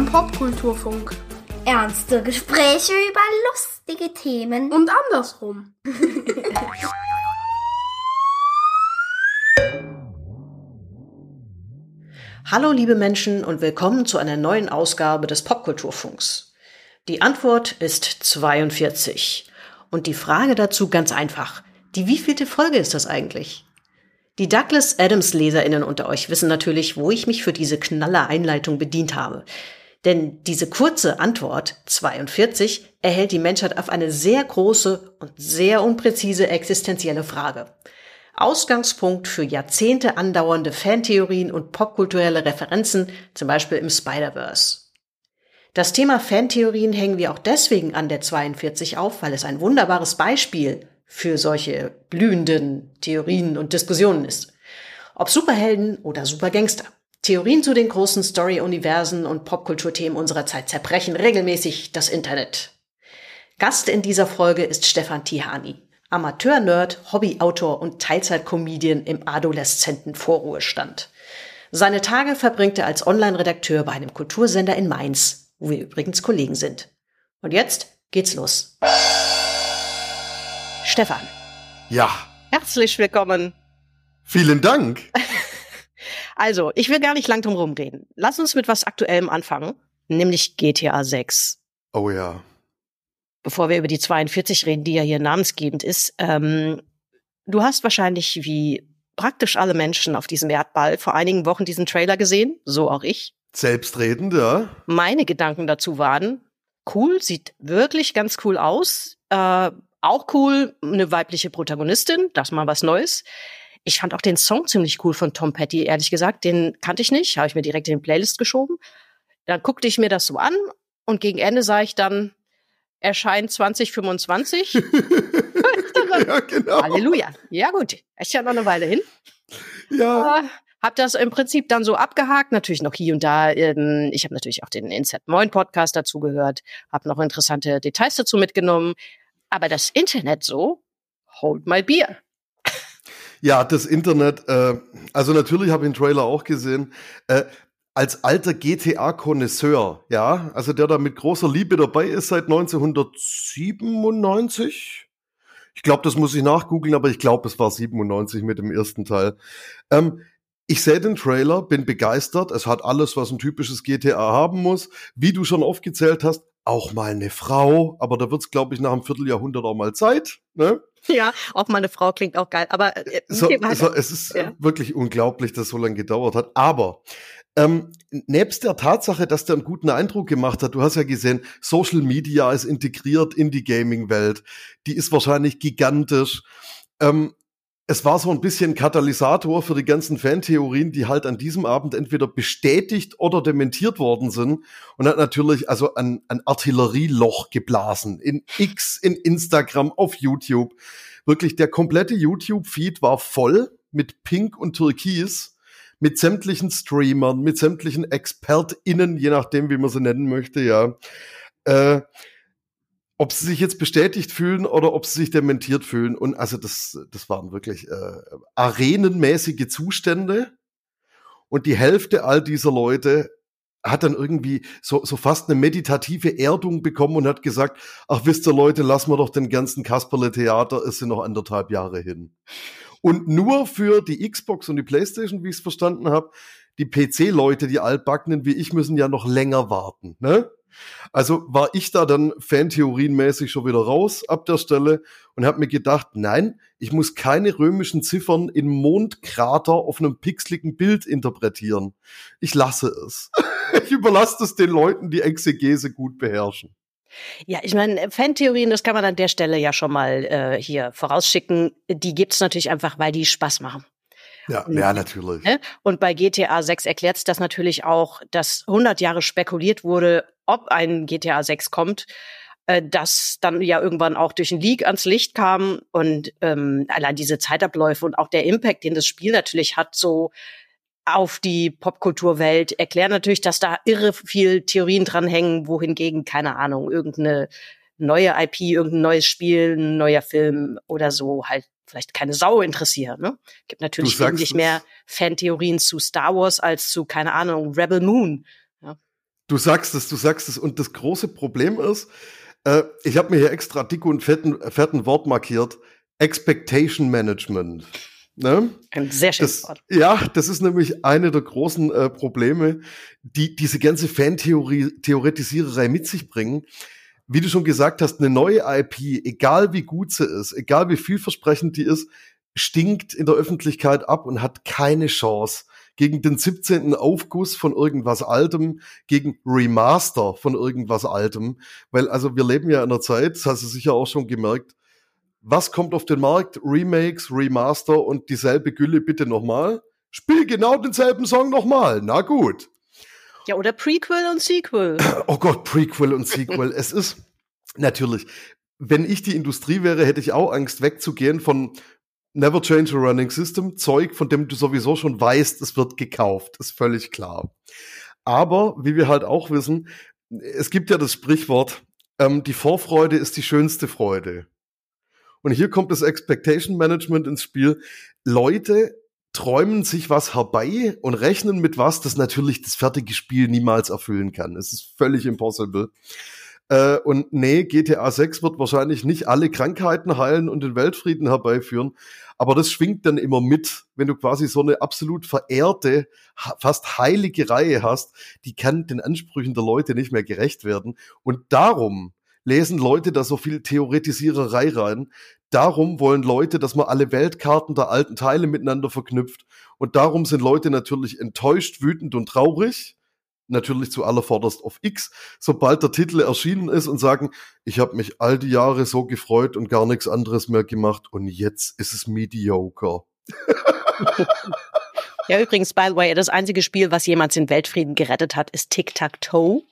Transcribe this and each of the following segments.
Beim Popkulturfunk. Ernste Gespräche über lustige Themen. Und andersrum. Hallo liebe Menschen und willkommen zu einer neuen Ausgabe des Popkulturfunks. Die Antwort ist 42. Und die Frage dazu ganz einfach. Die wievielte Folge ist das eigentlich? Die Douglas Adams Leserinnen unter euch wissen natürlich, wo ich mich für diese knaller Einleitung bedient habe. Denn diese kurze Antwort 42 erhält die Menschheit auf eine sehr große und sehr unpräzise existenzielle Frage. Ausgangspunkt für Jahrzehnte andauernde Fantheorien und popkulturelle Referenzen, zum Beispiel im Spider-Verse. Das Thema Fantheorien hängen wir auch deswegen an der 42 auf, weil es ein wunderbares Beispiel für solche blühenden Theorien und Diskussionen ist. Ob Superhelden oder Supergangster. Theorien zu den großen Story-Universen und Popkulturthemen unserer Zeit zerbrechen regelmäßig das Internet. Gast in dieser Folge ist Stefan Tihani, Amateur-Nerd, Hobbyautor und Teilzeit-Comedian im adoleszenten Vorruhestand. Seine Tage verbringt er als Online-Redakteur bei einem Kultursender in Mainz, wo wir übrigens Kollegen sind. Und jetzt geht's los. Stefan. Ja. Herzlich willkommen. Vielen Dank. Also, ich will gar nicht lang drum rumreden. Lass uns mit was Aktuellem anfangen, nämlich GTA 6. Oh ja. Bevor wir über die 42 reden, die ja hier namensgebend ist, ähm, du hast wahrscheinlich wie praktisch alle Menschen auf diesem Erdball vor einigen Wochen diesen Trailer gesehen, so auch ich. Selbstredend, ja. Meine Gedanken dazu waren, cool, sieht wirklich ganz cool aus. Äh, auch cool, eine weibliche Protagonistin, das mal was Neues. Ich fand auch den Song ziemlich cool von Tom Petty, ehrlich gesagt. Den kannte ich nicht, habe ich mir direkt in die Playlist geschoben. Dann guckte ich mir das so an und gegen Ende sah ich dann, erscheint 2025. ja, genau. Halleluja. Ja, gut. Ist ja noch eine Weile hin. Ja. Äh, hab das im Prinzip dann so abgehakt, natürlich noch hier und da. Ähm, ich habe natürlich auch den Insert Moin Podcast dazu gehört, habe noch interessante Details dazu mitgenommen. Aber das Internet so, hold my beer. Ja, das Internet, äh, also natürlich habe ich den Trailer auch gesehen. Äh, als alter GTA-Konnoisseur, ja, also der da mit großer Liebe dabei ist seit 1997. Ich glaube, das muss ich nachgoogeln, aber ich glaube, es war 97 mit dem ersten Teil. Ähm, ich sehe den Trailer, bin begeistert. Es hat alles, was ein typisches GTA haben muss. Wie du schon aufgezählt hast, auch mal eine Frau, aber da wird's, glaube ich, nach einem Vierteljahrhundert auch mal Zeit. Ne? Ja, auch mal eine Frau klingt auch geil. Aber äh, so, so, es ist ja. wirklich unglaublich, dass so lange gedauert hat. Aber ähm, nebst der Tatsache, dass der einen guten Eindruck gemacht hat, du hast ja gesehen, Social Media ist integriert in die Gaming-Welt. Die ist wahrscheinlich gigantisch. Ähm, es war so ein bisschen Katalysator für die ganzen Fantheorien, die halt an diesem Abend entweder bestätigt oder dementiert worden sind und hat natürlich also ein, ein Artillerieloch geblasen in X, in Instagram, auf YouTube. Wirklich der komplette YouTube-Feed war voll mit Pink und Türkis, mit sämtlichen Streamern, mit sämtlichen ExpertInnen, je nachdem, wie man sie nennen möchte, ja. Äh, ob sie sich jetzt bestätigt fühlen oder ob sie sich dementiert fühlen. Und also das, das waren wirklich äh, arenenmäßige Zustände. Und die Hälfte all dieser Leute hat dann irgendwie so, so fast eine meditative Erdung bekommen und hat gesagt, ach wisst ihr Leute, lassen wir doch den ganzen Kasperle-Theater, es sind noch anderthalb Jahre hin. Und nur für die Xbox und die Playstation, wie ich es verstanden habe, die PC-Leute, die altbackenen wie ich, müssen ja noch länger warten. Ne? Also war ich da dann fantheorienmäßig schon wieder raus ab der Stelle und habe mir gedacht, nein, ich muss keine römischen Ziffern in Mondkrater auf einem pixeligen Bild interpretieren. Ich lasse es. ich überlasse es den Leuten, die Exegese gut beherrschen. Ja, ich meine, Fantheorien, das kann man an der Stelle ja schon mal äh, hier vorausschicken. Die gibt's natürlich einfach, weil die Spaß machen. Ja, ja, natürlich. Ne? Und bei GTA 6 erklärt es das natürlich auch, dass 100 Jahre spekuliert wurde, ob ein GTA 6 kommt, äh, das dann ja irgendwann auch durch ein Leak ans Licht kam und ähm, allein diese Zeitabläufe und auch der Impact, den das Spiel natürlich hat, so auf die Popkulturwelt, erklären natürlich, dass da irre viel Theorien dranhängen, wohingegen, keine Ahnung, irgendeine neue IP, irgendein neues Spiel, ein neuer Film oder so halt vielleicht keine Sau interessieren. Ne? Gibt natürlich wesentlich mehr Fantheorien zu Star Wars als zu, keine Ahnung, Rebel Moon. Ja. Du sagst es, du sagst es. Und das große Problem ist, äh, ich habe mir hier extra dick und fetten, fetten Wort markiert. Expectation Management. Ne? Ein sehr schönes das, Wort. Ja, das ist nämlich eine der großen äh, Probleme, die diese ganze Fan-Theoretisiererei mit sich bringen. Wie du schon gesagt hast, eine neue IP, egal wie gut sie ist, egal wie vielversprechend die ist, stinkt in der Öffentlichkeit ab und hat keine Chance gegen den 17. Aufguss von irgendwas Altem, gegen Remaster von irgendwas Altem. Weil also wir leben ja in einer Zeit, das hast du sicher auch schon gemerkt, was kommt auf den Markt? Remakes, Remaster und dieselbe Gülle bitte nochmal. Spiel genau denselben Song nochmal. Na gut. Ja, oder Prequel und Sequel. Oh Gott, Prequel und Sequel. es ist natürlich, wenn ich die Industrie wäre, hätte ich auch Angst wegzugehen von Never Change a Running System, Zeug, von dem du sowieso schon weißt, es wird gekauft. Ist völlig klar. Aber, wie wir halt auch wissen, es gibt ja das Sprichwort, ähm, die Vorfreude ist die schönste Freude. Und hier kommt das Expectation Management ins Spiel. Leute träumen sich was herbei und rechnen mit was, das natürlich das fertige Spiel niemals erfüllen kann. Es ist völlig impossible. Äh, und nee, GTA 6 wird wahrscheinlich nicht alle Krankheiten heilen und den Weltfrieden herbeiführen. Aber das schwingt dann immer mit, wenn du quasi so eine absolut verehrte, fast heilige Reihe hast, die kann den Ansprüchen der Leute nicht mehr gerecht werden. Und darum lesen Leute da so viel Theoretisiererei rein. Darum wollen Leute, dass man alle Weltkarten der alten Teile miteinander verknüpft. Und darum sind Leute natürlich enttäuscht, wütend und traurig. Natürlich zuallervorderst auf X, sobald der Titel erschienen ist und sagen, ich habe mich all die Jahre so gefreut und gar nichts anderes mehr gemacht und jetzt ist es mediocre. ja, übrigens, by the way, das einzige Spiel, was jemals den Weltfrieden gerettet hat, ist Tic-Tac-Toe.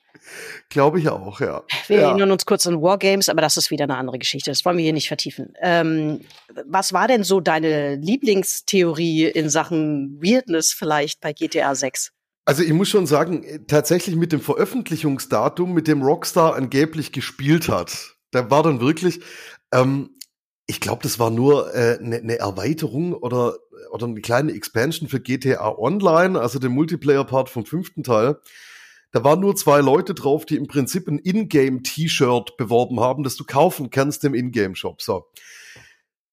Glaube ich auch, ja. Wir ja. erinnern uns kurz an Wargames, aber das ist wieder eine andere Geschichte. Das wollen wir hier nicht vertiefen. Ähm, was war denn so deine Lieblingstheorie in Sachen Weirdness vielleicht bei GTA 6? Also ich muss schon sagen, tatsächlich mit dem Veröffentlichungsdatum, mit dem Rockstar angeblich gespielt hat, da war dann wirklich, ähm, ich glaube, das war nur eine äh, ne, ne Erweiterung oder, oder eine kleine Expansion für GTA Online, also den Multiplayer-Part vom fünften Teil. Da waren nur zwei Leute drauf, die im Prinzip ein Ingame-T-Shirt beworben haben, das du kaufen kannst im Ingame-Shop. So.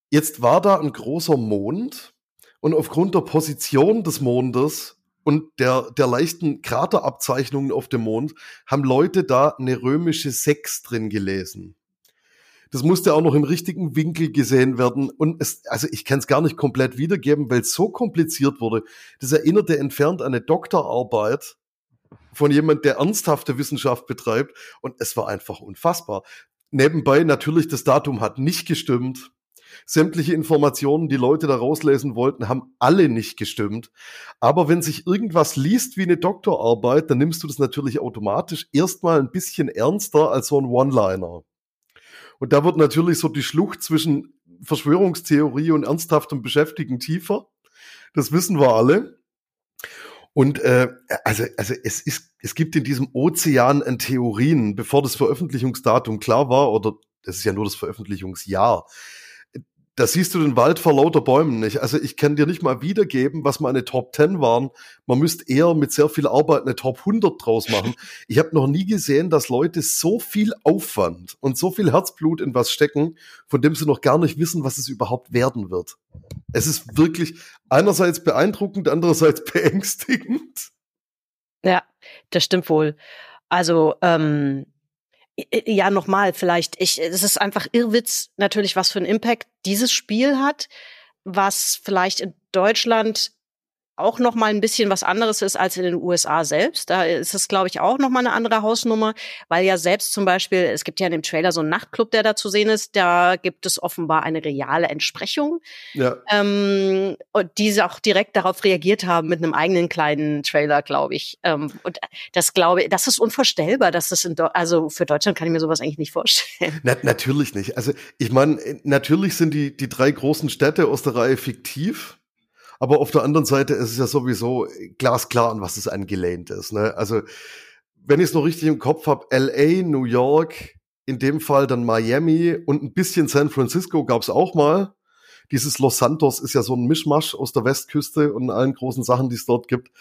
Jetzt war da ein großer Mond und aufgrund der Position des Mondes und der, der leichten Kraterabzeichnungen auf dem Mond haben Leute da eine römische 6 drin gelesen. Das musste auch noch im richtigen Winkel gesehen werden. Und es, also ich kann es gar nicht komplett wiedergeben, weil es so kompliziert wurde. Das erinnerte entfernt an eine Doktorarbeit von jemand, der ernsthafte Wissenschaft betreibt. Und es war einfach unfassbar. Nebenbei natürlich, das Datum hat nicht gestimmt. Sämtliche Informationen, die Leute da rauslesen wollten, haben alle nicht gestimmt. Aber wenn sich irgendwas liest wie eine Doktorarbeit, dann nimmst du das natürlich automatisch erstmal ein bisschen ernster als so ein One-Liner. Und da wird natürlich so die Schlucht zwischen Verschwörungstheorie und ernsthaftem Beschäftigen tiefer. Das wissen wir alle. Und äh, also, also es ist, es gibt in diesem Ozean an Theorien, bevor das Veröffentlichungsdatum klar war, oder das ist ja nur das Veröffentlichungsjahr, da siehst du den Wald vor lauter Bäumen nicht. Also ich kann dir nicht mal wiedergeben, was meine Top 10 waren. Man müsste eher mit sehr viel Arbeit eine Top 100 draus machen. Ich habe noch nie gesehen, dass Leute so viel Aufwand und so viel Herzblut in was stecken, von dem sie noch gar nicht wissen, was es überhaupt werden wird. Es ist wirklich einerseits beeindruckend, andererseits beängstigend. Ja, das stimmt wohl. Also ähm, ja, nochmal, vielleicht, ich, es ist einfach Irrwitz natürlich, was für einen Impact dieses Spiel hat, was vielleicht in Deutschland auch noch mal ein bisschen was anderes ist als in den USA selbst. Da ist es, glaube ich, auch noch mal eine andere Hausnummer, weil ja selbst zum Beispiel, es gibt ja in dem Trailer so einen Nachtclub, der da zu sehen ist, da gibt es offenbar eine reale Entsprechung, ja. ähm, und die auch direkt darauf reagiert haben mit einem eigenen kleinen Trailer, glaube ich. Ähm, und das glaube ich, das ist unvorstellbar, dass das in, also für Deutschland kann ich mir sowas eigentlich nicht vorstellen. Na, natürlich nicht. Also ich meine, natürlich sind die die drei großen Städte aus der Reihe fiktiv. Aber auf der anderen Seite ist es ja sowieso glasklar, an was es angelehnt ist. Ne? Also, wenn ich es noch richtig im Kopf habe, LA, New York, in dem Fall dann Miami und ein bisschen San Francisco gab es auch mal. Dieses Los Santos ist ja so ein Mischmasch aus der Westküste und allen großen Sachen, die es dort gibt.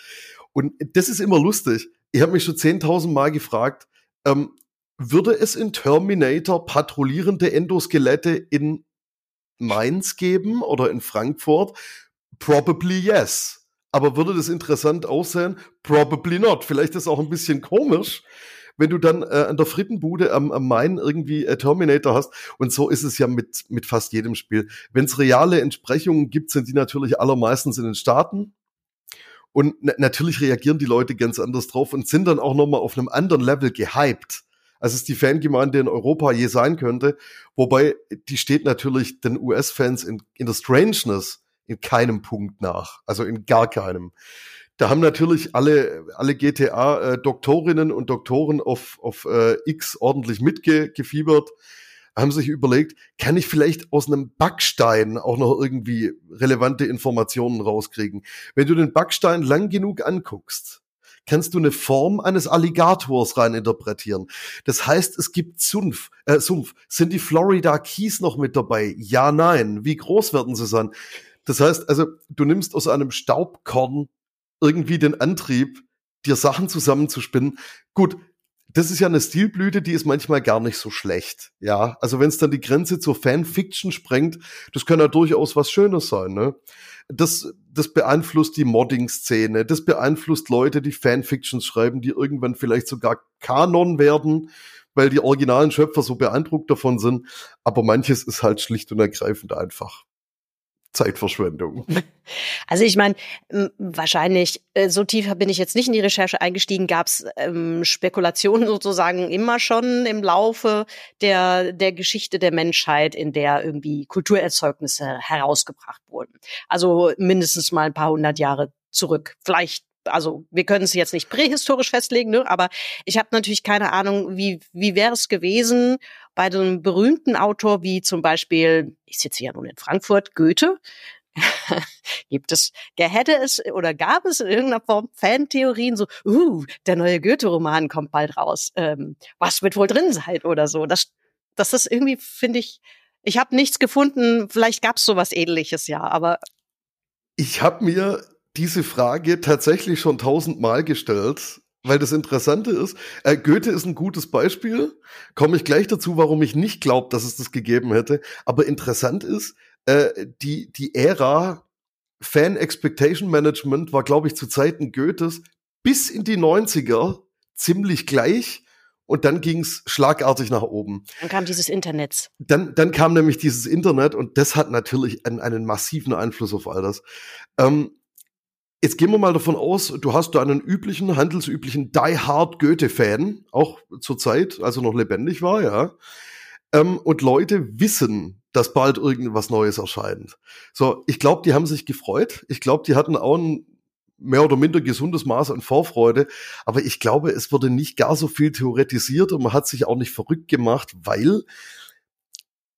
Und das ist immer lustig. ich habe mich schon 10.000 Mal gefragt, ähm, würde es in Terminator patrouillierende Endoskelette in Mainz geben oder in Frankfurt? Probably yes. Aber würde das interessant aussehen? Probably not. Vielleicht ist auch ein bisschen komisch, wenn du dann äh, an der Frittenbude am, am Main irgendwie äh, Terminator hast. Und so ist es ja mit, mit fast jedem Spiel. Wenn es reale Entsprechungen gibt, sind die natürlich allermeistens in den Staaten. Und natürlich reagieren die Leute ganz anders drauf und sind dann auch nochmal auf einem anderen Level gehypt als es die Fangemeinde in Europa je sein könnte. Wobei, die steht natürlich den US-Fans in, in der Strangeness in keinem Punkt nach. Also in gar keinem. Da haben natürlich alle, alle GTA-Doktorinnen und Doktoren auf, auf äh, X ordentlich mitgefiebert, haben sich überlegt, kann ich vielleicht aus einem Backstein auch noch irgendwie relevante Informationen rauskriegen? Wenn du den Backstein lang genug anguckst, kannst du eine Form eines Alligators reininterpretieren. Das heißt, es gibt Sumpf. Äh, Sumpf. Sind die Florida Keys noch mit dabei? Ja, nein. Wie groß werden sie sein? Das heißt, also du nimmst aus einem Staubkorn irgendwie den Antrieb, dir Sachen zusammenzuspinnen. Gut, das ist ja eine Stilblüte, die ist manchmal gar nicht so schlecht. Ja, also wenn es dann die Grenze zur Fanfiction sprengt, das kann ja durchaus was Schönes sein. Ne? Das, das beeinflusst die Modding-Szene, das beeinflusst Leute, die Fanfictions schreiben, die irgendwann vielleicht sogar Kanon werden, weil die originalen Schöpfer so beeindruckt davon sind. Aber manches ist halt schlicht und ergreifend einfach Zeitverschwendung. Also ich meine, wahrscheinlich, äh, so tiefer bin ich jetzt nicht in die Recherche eingestiegen, gab es ähm, Spekulationen sozusagen immer schon im Laufe der, der Geschichte der Menschheit, in der irgendwie Kulturerzeugnisse herausgebracht wurden. Also mindestens mal ein paar hundert Jahre zurück. Vielleicht also wir können es jetzt nicht prähistorisch festlegen, ne? aber ich habe natürlich keine Ahnung, wie, wie wäre es gewesen bei so einem berühmten Autor wie zum Beispiel, ich sitze ja nun in Frankfurt, Goethe. Gibt es, hätte es oder gab es in irgendeiner Form Fantheorien, so, uh, der neue Goethe-Roman kommt bald raus. Ähm, was wird wohl drin sein oder so? Das, das ist irgendwie, finde ich, ich habe nichts gefunden. Vielleicht gab es sowas ähnliches ja, aber. Ich habe mir diese Frage tatsächlich schon tausendmal gestellt, weil das Interessante ist, äh, Goethe ist ein gutes Beispiel. Komme ich gleich dazu, warum ich nicht glaube, dass es das gegeben hätte. Aber interessant ist, äh, die, die Ära Fan Expectation Management war, glaube ich, zu Zeiten Goethes bis in die 90er ziemlich gleich. Und dann ging's schlagartig nach oben. Dann kam dieses Internet. Dann, dann kam nämlich dieses Internet und das hat natürlich einen, einen massiven Einfluss auf all das. Ähm, Jetzt gehen wir mal davon aus, du hast da einen üblichen, handelsüblichen Die Hard Goethe-Fan, auch zur Zeit, als er noch lebendig war, ja. Ähm, und Leute wissen, dass bald irgendwas Neues erscheint. So, ich glaube, die haben sich gefreut. Ich glaube, die hatten auch ein mehr oder minder gesundes Maß an Vorfreude. Aber ich glaube, es wurde nicht gar so viel theoretisiert und man hat sich auch nicht verrückt gemacht, weil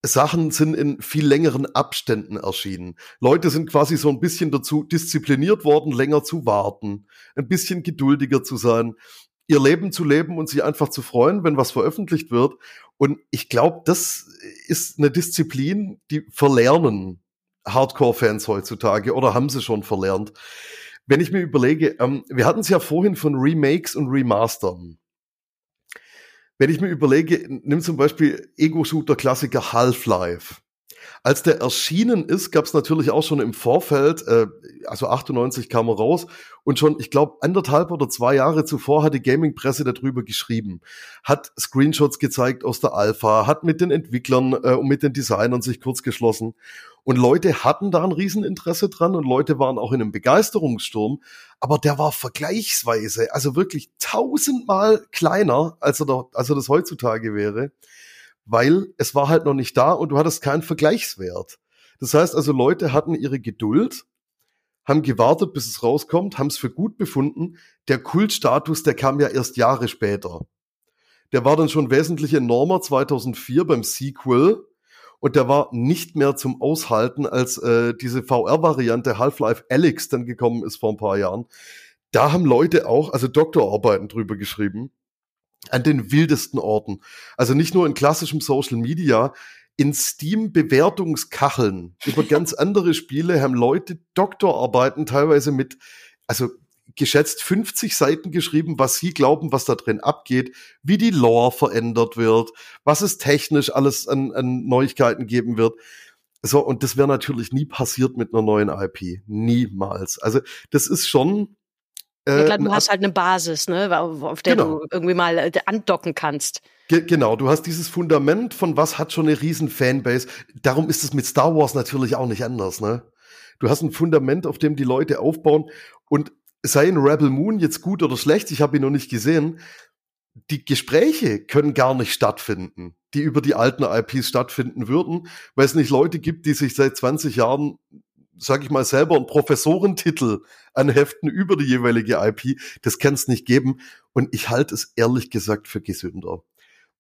Sachen sind in viel längeren Abständen erschienen. Leute sind quasi so ein bisschen dazu diszipliniert worden, länger zu warten, ein bisschen geduldiger zu sein, ihr Leben zu leben und sich einfach zu freuen, wenn was veröffentlicht wird. Und ich glaube, das ist eine Disziplin, die verlernen Hardcore-Fans heutzutage oder haben sie schon verlernt. Wenn ich mir überlege, ähm, wir hatten es ja vorhin von Remakes und Remastern. Wenn ich mir überlege, nimm zum Beispiel Ego-Shooter-Klassiker Half-Life. Als der erschienen ist, gab es natürlich auch schon im Vorfeld, äh, also 98 kam er raus und schon, ich glaube, anderthalb oder zwei Jahre zuvor hat die Gaming-Presse darüber geschrieben, hat Screenshots gezeigt aus der Alpha, hat mit den Entwicklern äh, und mit den Designern sich kurz geschlossen und Leute hatten da ein Rieseninteresse dran und Leute waren auch in einem Begeisterungssturm, aber der war vergleichsweise, also wirklich tausendmal kleiner, als er, da, als er das heutzutage wäre, weil es war halt noch nicht da und du hattest keinen Vergleichswert. Das heißt also, Leute hatten ihre Geduld, haben gewartet, bis es rauskommt, haben es für gut befunden. Der Kultstatus, der kam ja erst Jahre später. Der war dann schon wesentlich enormer 2004 beim Sequel und der war nicht mehr zum Aushalten, als äh, diese VR-Variante Half-Life Alyx dann gekommen ist vor ein paar Jahren. Da haben Leute auch, also Doktorarbeiten drüber geschrieben, an den wildesten Orten. Also nicht nur in klassischem Social Media, in Steam-Bewertungskacheln über ganz andere Spiele haben Leute Doktorarbeiten teilweise mit, also geschätzt 50 Seiten geschrieben, was sie glauben, was da drin abgeht, wie die Lore verändert wird, was es technisch alles an, an Neuigkeiten geben wird. So, und das wäre natürlich nie passiert mit einer neuen IP. Niemals. Also, das ist schon. Äh, ja, klar, du hast halt eine Basis, ne, auf der genau. du irgendwie mal äh, andocken kannst. Ge genau, du hast dieses Fundament von was hat schon eine riesen Fanbase. Darum ist es mit Star Wars natürlich auch nicht anders, ne? Du hast ein Fundament, auf dem die Leute aufbauen und sei in Rebel Moon jetzt gut oder schlecht, ich habe ihn noch nicht gesehen, die Gespräche können gar nicht stattfinden, die über die alten IPs stattfinden würden, weil es nicht Leute gibt, die sich seit 20 Jahren, sag ich mal, selber einen Professorentitel anheften über die jeweilige IP. Das kann es nicht geben. Und ich halte es ehrlich gesagt für gesünder.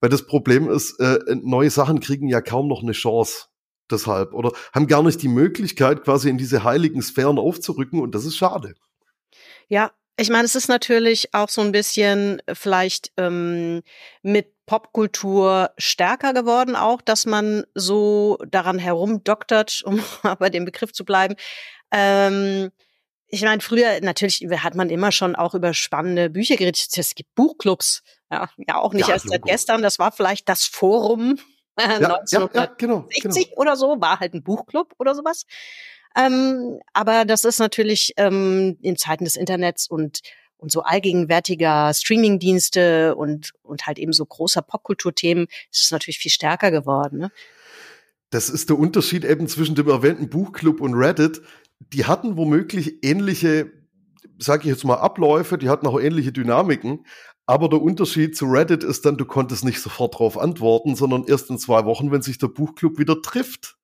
Weil das Problem ist, äh, neue Sachen kriegen ja kaum noch eine Chance deshalb oder haben gar nicht die Möglichkeit, quasi in diese heiligen Sphären aufzurücken und das ist schade. Ja, ich meine, es ist natürlich auch so ein bisschen vielleicht ähm, mit Popkultur stärker geworden, auch, dass man so daran herumdoktert, um bei dem Begriff zu bleiben. Ähm, ich meine, früher natürlich hat man immer schon auch über spannende Bücher geredet. Es gibt Buchclubs, ja, ja auch nicht ja, erst seit gestern. Das war vielleicht das Forum äh, ja, 1960 ja, genau, genau. oder so, war halt ein Buchclub oder sowas. Ähm, aber das ist natürlich ähm, in Zeiten des Internets und und so allgegenwärtiger Streamingdienste und und halt eben so großer Popkulturthemen ist es natürlich viel stärker geworden. Ne? Das ist der Unterschied eben zwischen dem erwähnten Buchclub und Reddit. Die hatten womöglich ähnliche, sage ich jetzt mal, Abläufe, die hatten auch ähnliche Dynamiken, aber der Unterschied zu Reddit ist dann, du konntest nicht sofort darauf antworten, sondern erst in zwei Wochen, wenn sich der Buchclub wieder trifft.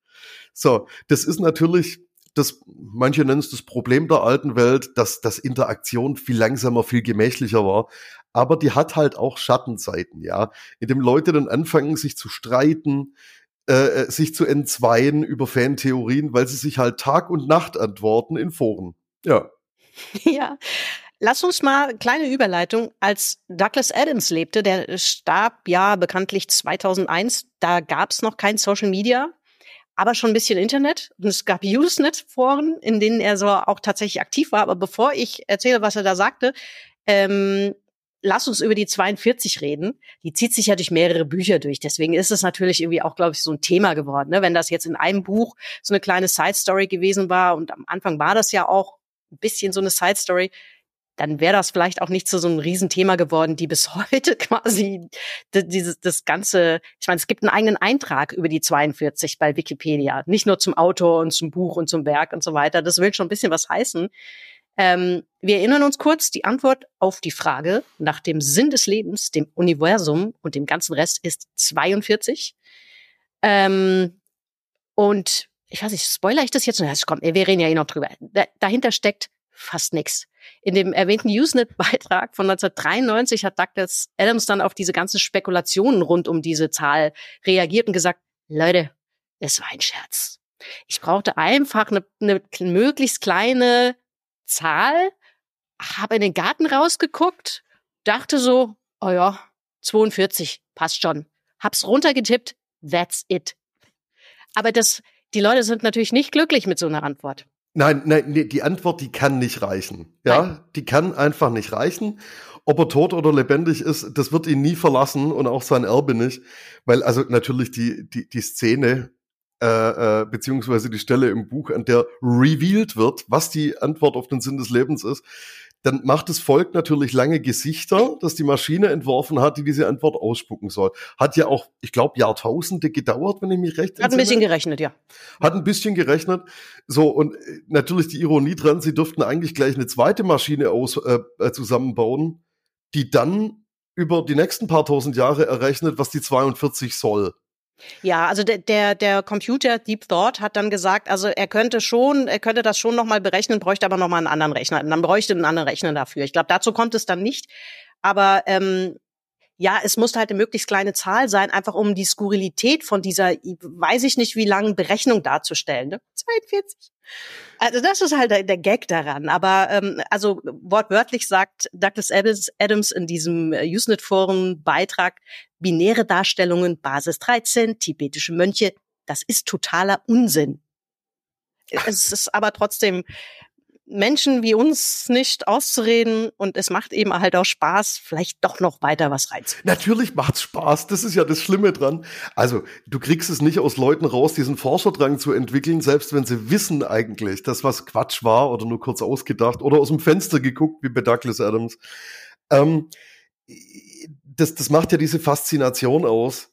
So, das ist natürlich das, manche nennen es das Problem der alten Welt, dass das Interaktion viel langsamer, viel gemächlicher war. Aber die hat halt auch Schattenseiten, ja, in dem Leute dann anfangen, sich zu streiten, äh, äh, sich zu entzweien über Fantheorien, weil sie sich halt Tag und Nacht antworten in Foren. Ja. Ja. Lass uns mal kleine Überleitung. Als Douglas Adams lebte, der starb ja bekanntlich 2001, da gab es noch kein Social Media aber schon ein bisschen Internet. Und es gab Usenet-Foren, in denen er so auch tatsächlich aktiv war. Aber bevor ich erzähle, was er da sagte, ähm, lass uns über die 42 reden. Die zieht sich ja durch mehrere Bücher durch. Deswegen ist es natürlich irgendwie auch, glaube ich, so ein Thema geworden. Ne? Wenn das jetzt in einem Buch so eine kleine Side-Story gewesen war und am Anfang war das ja auch ein bisschen so eine Side-Story, dann wäre das vielleicht auch nicht zu so einem Riesenthema geworden, die bis heute quasi dieses das ganze, ich meine, es gibt einen eigenen Eintrag über die 42 bei Wikipedia, nicht nur zum Autor und zum Buch und zum Werk und so weiter. Das will schon ein bisschen was heißen. Ähm, wir erinnern uns kurz, die Antwort auf die Frage nach dem Sinn des Lebens, dem Universum und dem ganzen Rest ist 42. Ähm, und ich weiß nicht, spoiler ich das jetzt? Komm, wir reden ja eh noch drüber. Da, dahinter steckt fast nichts. In dem erwähnten Usenet-Beitrag von 1993 hat Douglas Adams dann auf diese ganzen Spekulationen rund um diese Zahl reagiert und gesagt, Leute, es war ein Scherz. Ich brauchte einfach eine, eine möglichst kleine Zahl, habe in den Garten rausgeguckt, dachte so, oh ja, 42, passt schon. Hab's runtergetippt, that's it. Aber das, die Leute sind natürlich nicht glücklich mit so einer Antwort. Nein, nein, nee, die Antwort, die kann nicht reichen. Ja, nein. die kann einfach nicht reichen. Ob er tot oder lebendig ist, das wird ihn nie verlassen und auch sein Erbe nicht, weil also natürlich die die die Szene äh, äh, beziehungsweise die Stelle im Buch, an der revealed wird, was die Antwort auf den Sinn des Lebens ist, dann macht das Volk natürlich lange Gesichter, dass die Maschine entworfen hat, die diese Antwort ausspucken soll. Hat ja auch, ich glaube, Jahrtausende gedauert, wenn ich mich recht Hat ein bisschen gerechnet, ja. Hat ein bisschen gerechnet. So, und äh, natürlich die Ironie dran, sie dürften eigentlich gleich eine zweite Maschine aus, äh, äh zusammenbauen, die dann über die nächsten paar tausend Jahre errechnet, was die 42 soll. Ja, also der, der, der Computer Deep Thought hat dann gesagt, also er könnte schon, er könnte das schon nochmal berechnen, bräuchte aber nochmal einen anderen Rechner. Und dann bräuchte einen anderen Rechner dafür. Ich glaube, dazu kommt es dann nicht. Aber ähm, ja, es musste halt eine möglichst kleine Zahl sein, einfach um die Skurrilität von dieser, weiß ich nicht wie langen Berechnung darzustellen. Ne? 42. Also das ist halt der, Gag daran. Aber ähm, also wortwörtlich sagt Douglas Adams in diesem äh, Usenet-Foren-Beitrag, binäre Darstellungen, Basis 13, tibetische Mönche, das ist totaler Unsinn. Es ist aber trotzdem Menschen wie uns nicht auszureden und es macht eben halt auch Spaß, vielleicht doch noch weiter was reizt. Natürlich macht's Spaß, das ist ja das Schlimme dran. Also, du kriegst es nicht aus Leuten raus, diesen Forscherdrang zu entwickeln, selbst wenn sie wissen eigentlich, dass was Quatsch war oder nur kurz ausgedacht oder aus dem Fenster geguckt, wie bei Douglas Adams. Ähm, das, das macht ja diese Faszination aus.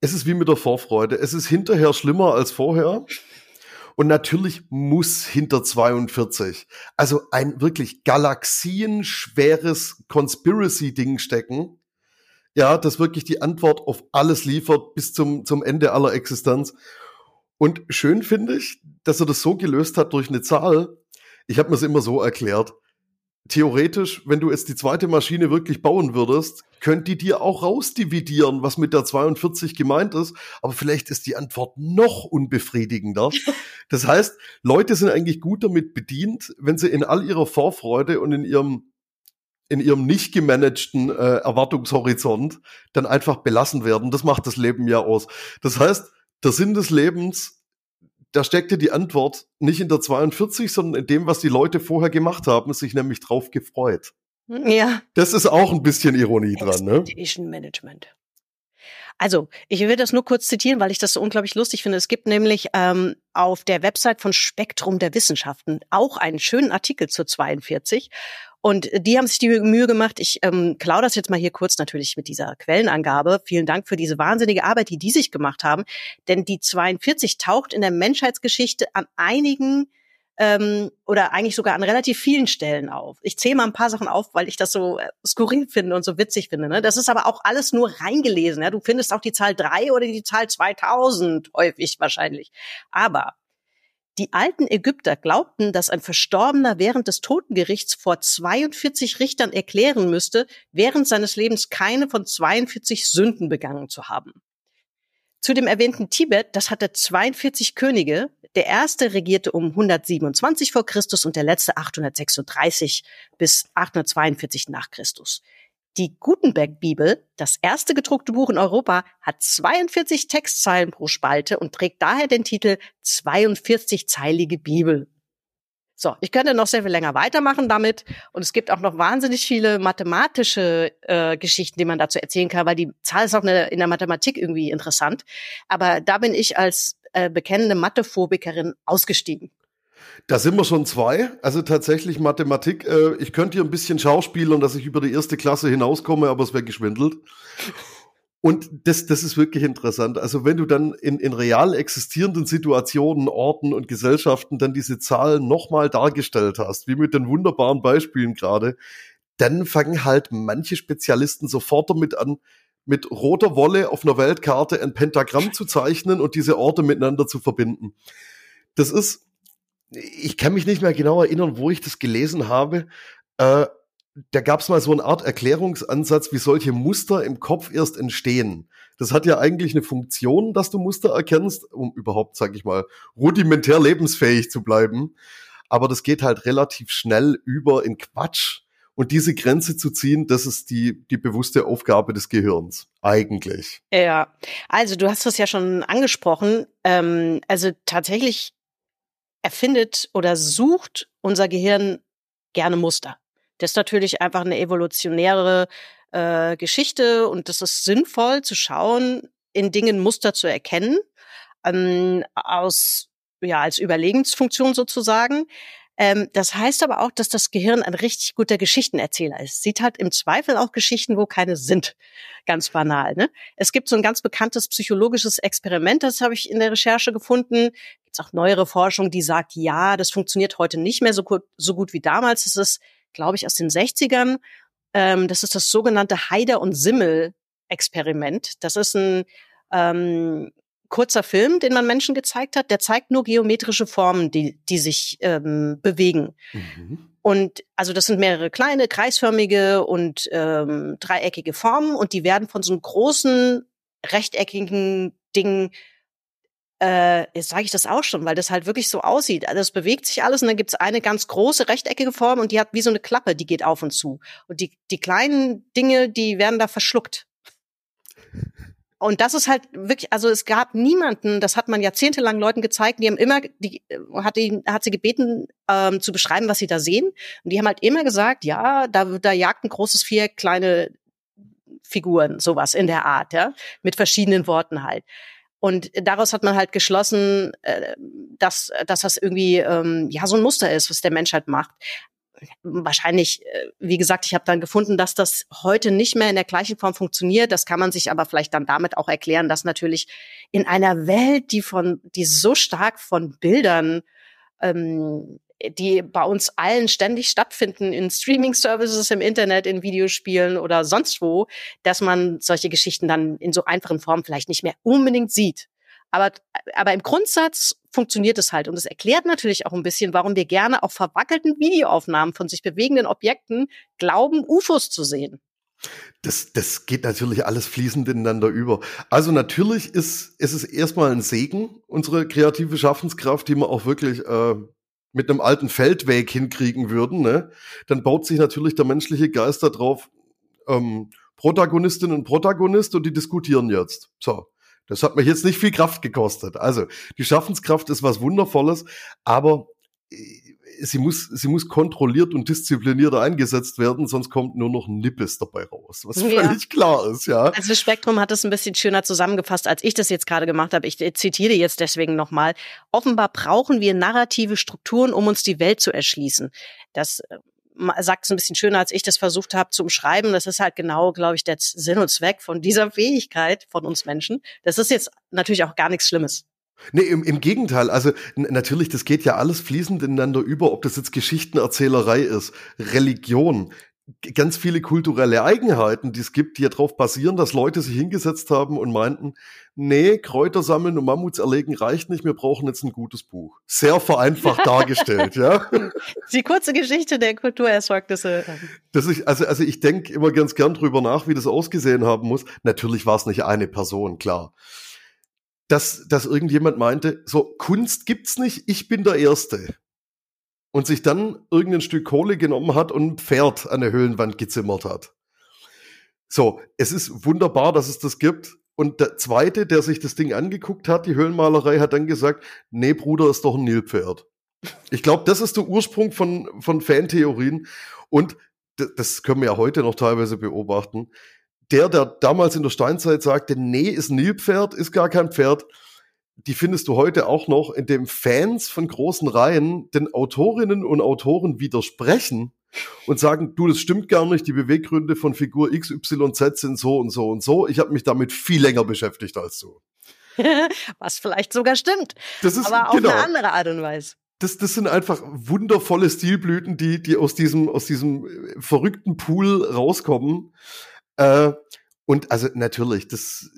Es ist wie mit der Vorfreude. Es ist hinterher schlimmer als vorher. Und natürlich muss hinter 42, also ein wirklich galaxienschweres Conspiracy-Ding stecken. Ja, das wirklich die Antwort auf alles liefert bis zum, zum Ende aller Existenz. Und schön finde ich, dass er das so gelöst hat durch eine Zahl. Ich habe mir es immer so erklärt theoretisch, wenn du jetzt die zweite Maschine wirklich bauen würdest, könnt die dir auch rausdividieren, was mit der 42 gemeint ist. Aber vielleicht ist die Antwort noch unbefriedigender. Das heißt, Leute sind eigentlich gut damit bedient, wenn sie in all ihrer Vorfreude und in ihrem in ihrem nicht gemanagten äh, Erwartungshorizont dann einfach belassen werden. Das macht das Leben ja aus. Das heißt, der Sinn des Lebens da steckte die Antwort nicht in der 42, sondern in dem, was die Leute vorher gemacht haben, sich nämlich drauf gefreut. Ja. Das ist auch ein bisschen Ironie dran, ne? Expectation Management. Also, ich will das nur kurz zitieren, weil ich das so unglaublich lustig finde. Es gibt nämlich ähm, auf der Website von Spektrum der Wissenschaften auch einen schönen Artikel zur 42. Und die haben sich die Mühe gemacht. Ich ähm, klau das jetzt mal hier kurz natürlich mit dieser Quellenangabe. Vielen Dank für diese wahnsinnige Arbeit, die die sich gemacht haben. Denn die 42 taucht in der Menschheitsgeschichte an einigen ähm, oder eigentlich sogar an relativ vielen Stellen auf. Ich zähle mal ein paar Sachen auf, weil ich das so äh, skurril finde und so witzig finde. Ne? Das ist aber auch alles nur reingelesen. Ja? Du findest auch die Zahl drei oder die Zahl 2000 häufig wahrscheinlich. Aber die alten Ägypter glaubten, dass ein Verstorbener während des Totengerichts vor 42 Richtern erklären müsste, während seines Lebens keine von 42 Sünden begangen zu haben. Zu dem erwähnten Tibet, das hatte 42 Könige. Der erste regierte um 127 vor Christus und der letzte 836 bis 842 nach Christus. Die Gutenberg-Bibel, das erste gedruckte Buch in Europa, hat 42 Textzeilen pro Spalte und trägt daher den Titel 42-zeilige Bibel. So, ich könnte noch sehr viel länger weitermachen damit. Und es gibt auch noch wahnsinnig viele mathematische äh, Geschichten, die man dazu erzählen kann, weil die Zahl ist auch eine, in der Mathematik irgendwie interessant. Aber da bin ich als äh, bekennende Mathephobikerin ausgestiegen. Da sind wir schon zwei. Also tatsächlich Mathematik. Äh, ich könnte hier ein bisschen schauspielern, dass ich über die erste Klasse hinauskomme, aber es wäre geschwindelt. Und das, das ist wirklich interessant. Also wenn du dann in, in real existierenden Situationen, Orten und Gesellschaften dann diese Zahlen nochmal dargestellt hast, wie mit den wunderbaren Beispielen gerade, dann fangen halt manche Spezialisten sofort damit an, mit roter Wolle auf einer Weltkarte ein Pentagramm zu zeichnen und diese Orte miteinander zu verbinden. Das ist ich kann mich nicht mehr genau erinnern, wo ich das gelesen habe. Äh, da gab es mal so eine Art Erklärungsansatz, wie solche Muster im Kopf erst entstehen. Das hat ja eigentlich eine Funktion, dass du Muster erkennst, um überhaupt, sag ich mal, rudimentär lebensfähig zu bleiben. Aber das geht halt relativ schnell über in Quatsch. Und diese Grenze zu ziehen, das ist die, die bewusste Aufgabe des Gehirns. Eigentlich. Ja, also du hast das ja schon angesprochen. Ähm, also tatsächlich erfindet oder sucht unser Gehirn gerne Muster. Das ist natürlich einfach eine evolutionäre äh, Geschichte und das ist sinnvoll zu schauen, in Dingen Muster zu erkennen, ähm, aus ja als Überlegensfunktion sozusagen. Ähm, das heißt aber auch, dass das Gehirn ein richtig guter Geschichtenerzähler ist. Sieht halt im Zweifel auch Geschichten, wo keine sind. Ganz banal. Ne? Es gibt so ein ganz bekanntes psychologisches Experiment, das habe ich in der Recherche gefunden. Gibt auch neuere Forschung, die sagt, ja, das funktioniert heute nicht mehr so gut, so gut wie damals. Das ist, glaube ich, aus den 60ern. Ähm, das ist das sogenannte Haider und Simmel Experiment. Das ist ein ähm, kurzer Film, den man Menschen gezeigt hat, der zeigt nur geometrische Formen, die, die sich ähm, bewegen. Mhm. Und also das sind mehrere kleine, kreisförmige und ähm, dreieckige Formen und die werden von so einem großen, rechteckigen Ding äh, jetzt sage ich das auch schon, weil das halt wirklich so aussieht. Also es bewegt sich alles und dann gibt es eine ganz große rechteckige Form und die hat wie so eine Klappe, die geht auf und zu. Und die, die kleinen Dinge, die werden da verschluckt. Und das ist halt wirklich, also es gab niemanden, das hat man jahrzehntelang Leuten gezeigt, die haben immer, die hat, ihn, hat sie gebeten, ähm, zu beschreiben, was sie da sehen. Und die haben halt immer gesagt, ja, da, da jagt ein großes Vier kleine Figuren, sowas in der Art, ja, mit verschiedenen Worten halt. Und daraus hat man halt geschlossen, äh, dass, dass das irgendwie ähm, ja so ein Muster ist, was der Mensch halt macht wahrscheinlich, äh, wie gesagt, ich habe dann gefunden, dass das heute nicht mehr in der gleichen Form funktioniert. Das kann man sich aber vielleicht dann damit auch erklären, dass natürlich in einer Welt, die von, die so stark von Bildern ähm, die bei uns allen ständig stattfinden in Streaming-Services, im Internet, in Videospielen oder sonst wo, dass man solche Geschichten dann in so einfachen Formen vielleicht nicht mehr unbedingt sieht. Aber, aber im Grundsatz funktioniert es halt. Und es erklärt natürlich auch ein bisschen, warum wir gerne auf verwackelten Videoaufnahmen von sich bewegenden Objekten glauben, UFOs zu sehen. Das, das geht natürlich alles fließend ineinander über. Also natürlich ist, ist es erstmal ein Segen, unsere kreative Schaffenskraft, die man auch wirklich äh, mit einem alten Feldweg hinkriegen würden. Ne? Dann baut sich natürlich der menschliche Geist darauf, ähm, Protagonistin und Protagonist und die diskutieren jetzt. So, das hat mich jetzt nicht viel Kraft gekostet. Also, die Schaffenskraft ist was Wundervolles, aber äh, sie muss, sie muss kontrolliert und diszipliniert eingesetzt werden, sonst kommt nur noch ein Nippes dabei raus, was ja. völlig klar ist, ja. Also Spektrum hat es ein bisschen schöner zusammengefasst, als ich das jetzt gerade gemacht habe. Ich zitiere jetzt deswegen nochmal. Offenbar brauchen wir narrative Strukturen, um uns die Welt zu erschließen. Das äh, sagt es ein bisschen schöner, als ich das versucht habe zu umschreiben. Das ist halt genau, glaube ich, der Sinn und Zweck von dieser Fähigkeit von uns Menschen. Das ist jetzt natürlich auch gar nichts Schlimmes. Nee, im, im Gegenteil. Also natürlich, das geht ja alles fließend ineinander über, ob das jetzt Geschichtenerzählerei ist, Religion, ganz viele kulturelle Eigenheiten, die es gibt, die ja darauf basieren, dass Leute sich hingesetzt haben und meinten, nee, Kräuter sammeln und Mammuts erlegen reicht nicht, wir brauchen jetzt ein gutes Buch. Sehr vereinfacht dargestellt, ja. Die kurze Geschichte der Kulturerzeugnisse. Das ist, also, also ich denke immer ganz gern drüber nach, wie das ausgesehen haben muss. Natürlich war es nicht eine Person, klar. Dass, dass irgendjemand meinte, so, Kunst gibt's nicht, ich bin der Erste und sich dann irgendein Stück Kohle genommen hat und ein Pferd an der Höhlenwand gezimmert hat. So, es ist wunderbar, dass es das gibt. Und der zweite, der sich das Ding angeguckt hat, die Höhlenmalerei, hat dann gesagt, nee, Bruder, ist doch ein Nilpferd. Ich glaube, das ist der Ursprung von, von Fantheorien. Und das können wir ja heute noch teilweise beobachten. Der, der damals in der Steinzeit sagte, nee, ist ein Nilpferd, ist gar kein Pferd, die findest du heute auch noch, in dem Fans von großen Reihen den Autorinnen und Autoren widersprechen und sagen, du, das stimmt gar nicht, die Beweggründe von Figur XYZ sind so und so und so. Ich habe mich damit viel länger beschäftigt als du. Was vielleicht sogar stimmt. Das ist, aber auf genau. eine andere Art und Weise. Das, das sind einfach wundervolle Stilblüten, die, die aus diesem, aus diesem äh, verrückten Pool rauskommen. Äh, und also natürlich, das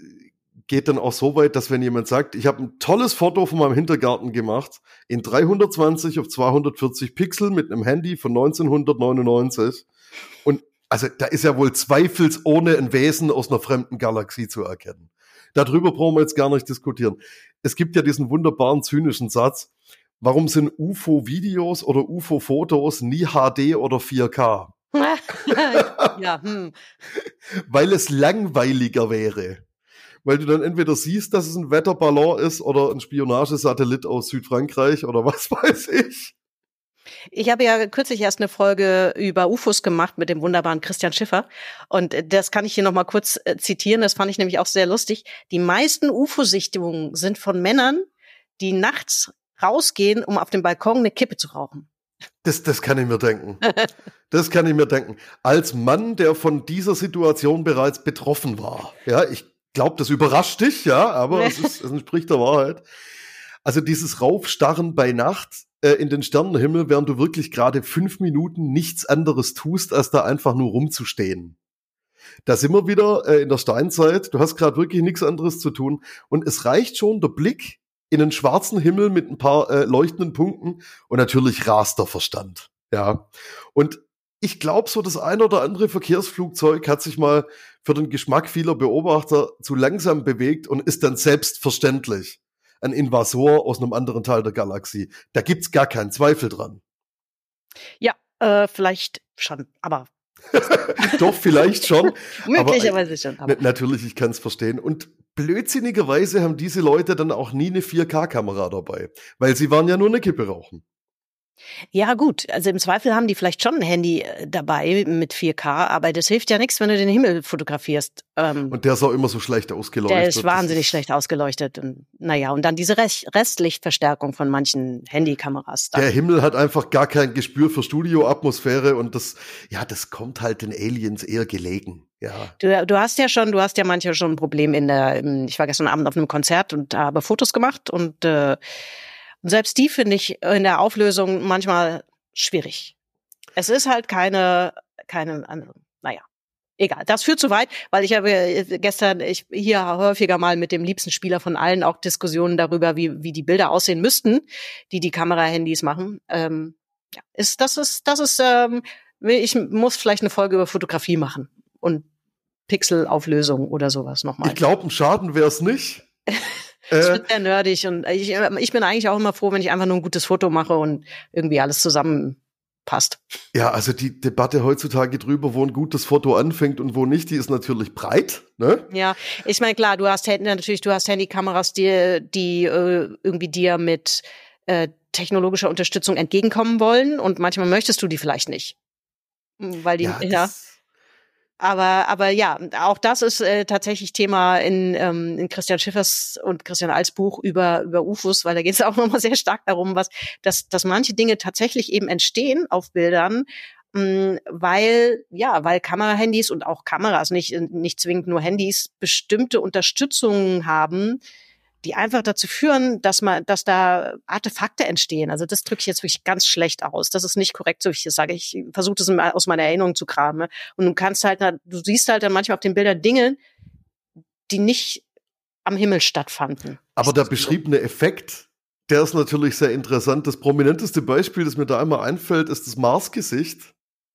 geht dann auch so weit, dass wenn jemand sagt, ich habe ein tolles Foto von meinem Hintergarten gemacht, in 320 auf 240 Pixel mit einem Handy von 1999 und also da ist ja wohl zweifelsohne ein Wesen aus einer fremden Galaxie zu erkennen. Darüber brauchen wir jetzt gar nicht diskutieren. Es gibt ja diesen wunderbaren zynischen Satz, warum sind UFO-Videos oder UFO-Fotos nie HD oder 4K? ja, hm. Weil es langweiliger wäre weil du dann entweder siehst, dass es ein Wetterballon ist oder ein Spionagesatellit aus Südfrankreich oder was weiß ich. Ich habe ja kürzlich erst eine Folge über UFOs gemacht mit dem wunderbaren Christian Schiffer. Und das kann ich hier nochmal kurz äh, zitieren. Das fand ich nämlich auch sehr lustig. Die meisten UFO-Sichtungen sind von Männern, die nachts rausgehen, um auf dem Balkon eine Kippe zu rauchen. Das, das kann ich mir denken. Das kann ich mir denken. Als Mann, der von dieser Situation bereits betroffen war. Ja, ich glaube, das überrascht dich, ja, aber es, ist, es entspricht der Wahrheit. Also dieses Raufstarren bei Nacht äh, in den Sternenhimmel, während du wirklich gerade fünf Minuten nichts anderes tust, als da einfach nur rumzustehen. Da sind wir wieder äh, in der Steinzeit. Du hast gerade wirklich nichts anderes zu tun. Und es reicht schon der Blick in einen schwarzen Himmel mit ein paar äh, leuchtenden Punkten und natürlich rast der Verstand. Ja. Und ich glaube, so das ein oder andere Verkehrsflugzeug hat sich mal für den Geschmack vieler Beobachter zu langsam bewegt und ist dann selbstverständlich ein Invasor aus einem anderen Teil der Galaxie. Da gibt's gar keinen Zweifel dran. Ja, äh, vielleicht schon, aber Doch, vielleicht schon. Möglicherweise schon. Aber. Natürlich, ich kann es verstehen. Und blödsinnigerweise haben diese Leute dann auch nie eine 4K-Kamera dabei, weil sie waren ja nur eine Kippe rauchen. Ja, gut. Also im Zweifel haben die vielleicht schon ein Handy äh, dabei mit 4K, aber das hilft ja nichts, wenn du den Himmel fotografierst. Ähm, und der ist auch immer so schlecht ausgeleuchtet. Der ist wahnsinnig ist schlecht ausgeleuchtet. Und naja, und dann diese Rest Restlichtverstärkung von manchen Handykameras. Der Himmel hat einfach gar kein Gespür für Studioatmosphäre und das, ja, das kommt halt den Aliens eher gelegen. Ja. Du, du hast ja schon, du hast ja manchmal schon ein Problem in der, ich war gestern Abend auf einem Konzert und habe Fotos gemacht und äh, und selbst die finde ich in der Auflösung manchmal schwierig. Es ist halt keine, keine, naja, egal. Das führt zu weit, weil ich habe gestern ich hier häufiger mal mit dem liebsten Spieler von allen auch Diskussionen darüber, wie, wie die Bilder aussehen müssten, die die Kamerahandys machen. Ähm, ja, ist, das ist, das ist, ähm, ich muss vielleicht eine Folge über Fotografie machen und Pixelauflösung oder sowas nochmal. Ich glaube, ein Schaden wäre es nicht. Es wird sehr nerdig und ich, ich bin eigentlich auch immer froh, wenn ich einfach nur ein gutes Foto mache und irgendwie alles zusammenpasst. Ja, also die Debatte heutzutage drüber, wo ein gutes Foto anfängt und wo nicht, die ist natürlich breit. Ne? Ja, ich meine klar, du hast natürlich, du hast Handykameras, die, die äh, irgendwie dir mit äh, technologischer Unterstützung entgegenkommen wollen und manchmal möchtest du die vielleicht nicht, weil die ja, ja aber, aber ja, auch das ist äh, tatsächlich Thema in, ähm, in Christian Schiffers und Christian Als Buch über, über UFOs, weil da geht es auch nochmal sehr stark darum, was, dass, dass manche Dinge tatsächlich eben entstehen auf Bildern, mh, mm, weil, ja, weil Kamerahandys und auch Kameras, nicht, nicht zwingend nur Handys, bestimmte Unterstützungen haben, die einfach dazu führen, dass man, dass da Artefakte entstehen. Also das drücke ich jetzt wirklich ganz schlecht aus. Das ist nicht korrekt, so wie ich das sage. Ich versuche das aus meiner Erinnerung zu kramen. Und du kannst halt, du siehst halt dann manchmal auf den Bildern Dinge, die nicht am Himmel stattfanden. Aber der beschriebene Effekt, der ist natürlich sehr interessant. Das prominenteste Beispiel, das mir da einmal einfällt, ist das Marsgesicht.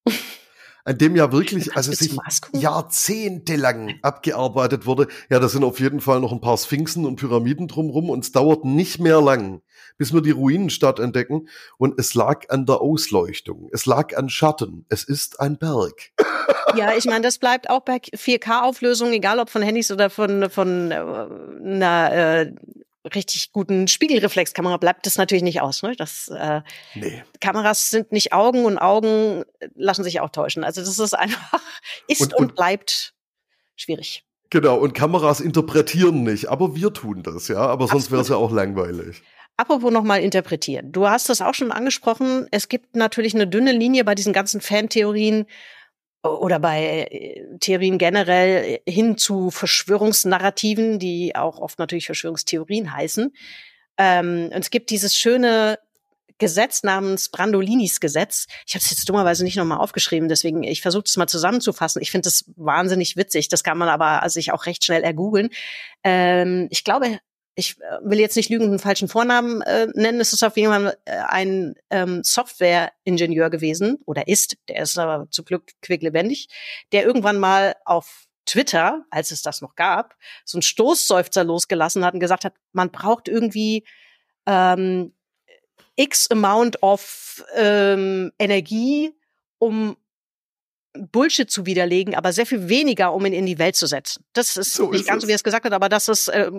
an dem ja wirklich, also sich jahrzehntelang abgearbeitet wurde. Ja, da sind auf jeden Fall noch ein paar Sphinxen und Pyramiden drumrum und es dauert nicht mehr lang, bis wir die Ruinenstadt entdecken. Und es lag an der Ausleuchtung. Es lag an Schatten. Es ist ein Berg. Ja, ich meine, das bleibt auch bei 4K-Auflösungen, egal ob von Handys oder von, von äh, einer äh, richtig guten Spiegelreflexkamera bleibt das natürlich nicht aus. Ne? Das, äh, nee. Kameras sind nicht Augen und Augen lassen sich auch täuschen. Also das ist einfach, ist und, und, und bleibt schwierig. Genau, und Kameras interpretieren nicht, aber wir tun das, ja, aber sonst wäre es ja auch langweilig. Apropos nochmal interpretieren. Du hast das auch schon angesprochen. Es gibt natürlich eine dünne Linie bei diesen ganzen Fantheorien oder bei äh, Theorien generell hin zu Verschwörungsnarrativen, die auch oft natürlich Verschwörungstheorien heißen. Ähm, und es gibt dieses schöne Gesetz namens Brandolinis Gesetz. Ich habe es jetzt dummerweise nicht nochmal aufgeschrieben, deswegen ich versuche es mal zusammenzufassen. Ich finde das wahnsinnig witzig. Das kann man aber sich auch recht schnell ergoogeln. Ähm, ich glaube, ich äh, will jetzt nicht lügen, einen falschen Vornamen äh, nennen. Es ist auf jeden Fall äh, ein ähm, Software-Ingenieur gewesen oder ist, der ist aber zu Glück quicklebendig, der irgendwann mal auf Twitter, als es das noch gab, so einen Stoßseufzer losgelassen hat und gesagt hat, man braucht irgendwie ähm, X Amount of ähm, Energie, um Bullshit zu widerlegen, aber sehr viel weniger, um ihn in die Welt zu setzen. Das ist so nicht ist ganz so, wie er es gesagt hat, aber das ist, äh,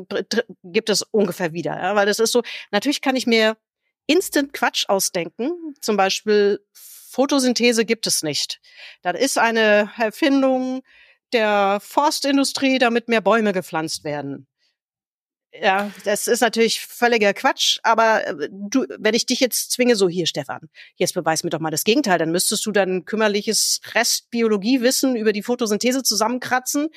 gibt es ungefähr wieder. Ja? Weil das ist so, natürlich kann ich mir instant Quatsch ausdenken. Zum Beispiel Photosynthese gibt es nicht. Das ist eine Erfindung der Forstindustrie, damit mehr Bäume gepflanzt werden. Ja, das ist natürlich völliger Quatsch, aber äh, du, wenn ich dich jetzt zwinge, so hier, Stefan, jetzt beweis mir doch mal das Gegenteil, dann müsstest du dann kümmerliches Restbiologiewissen über die Photosynthese zusammenkratzen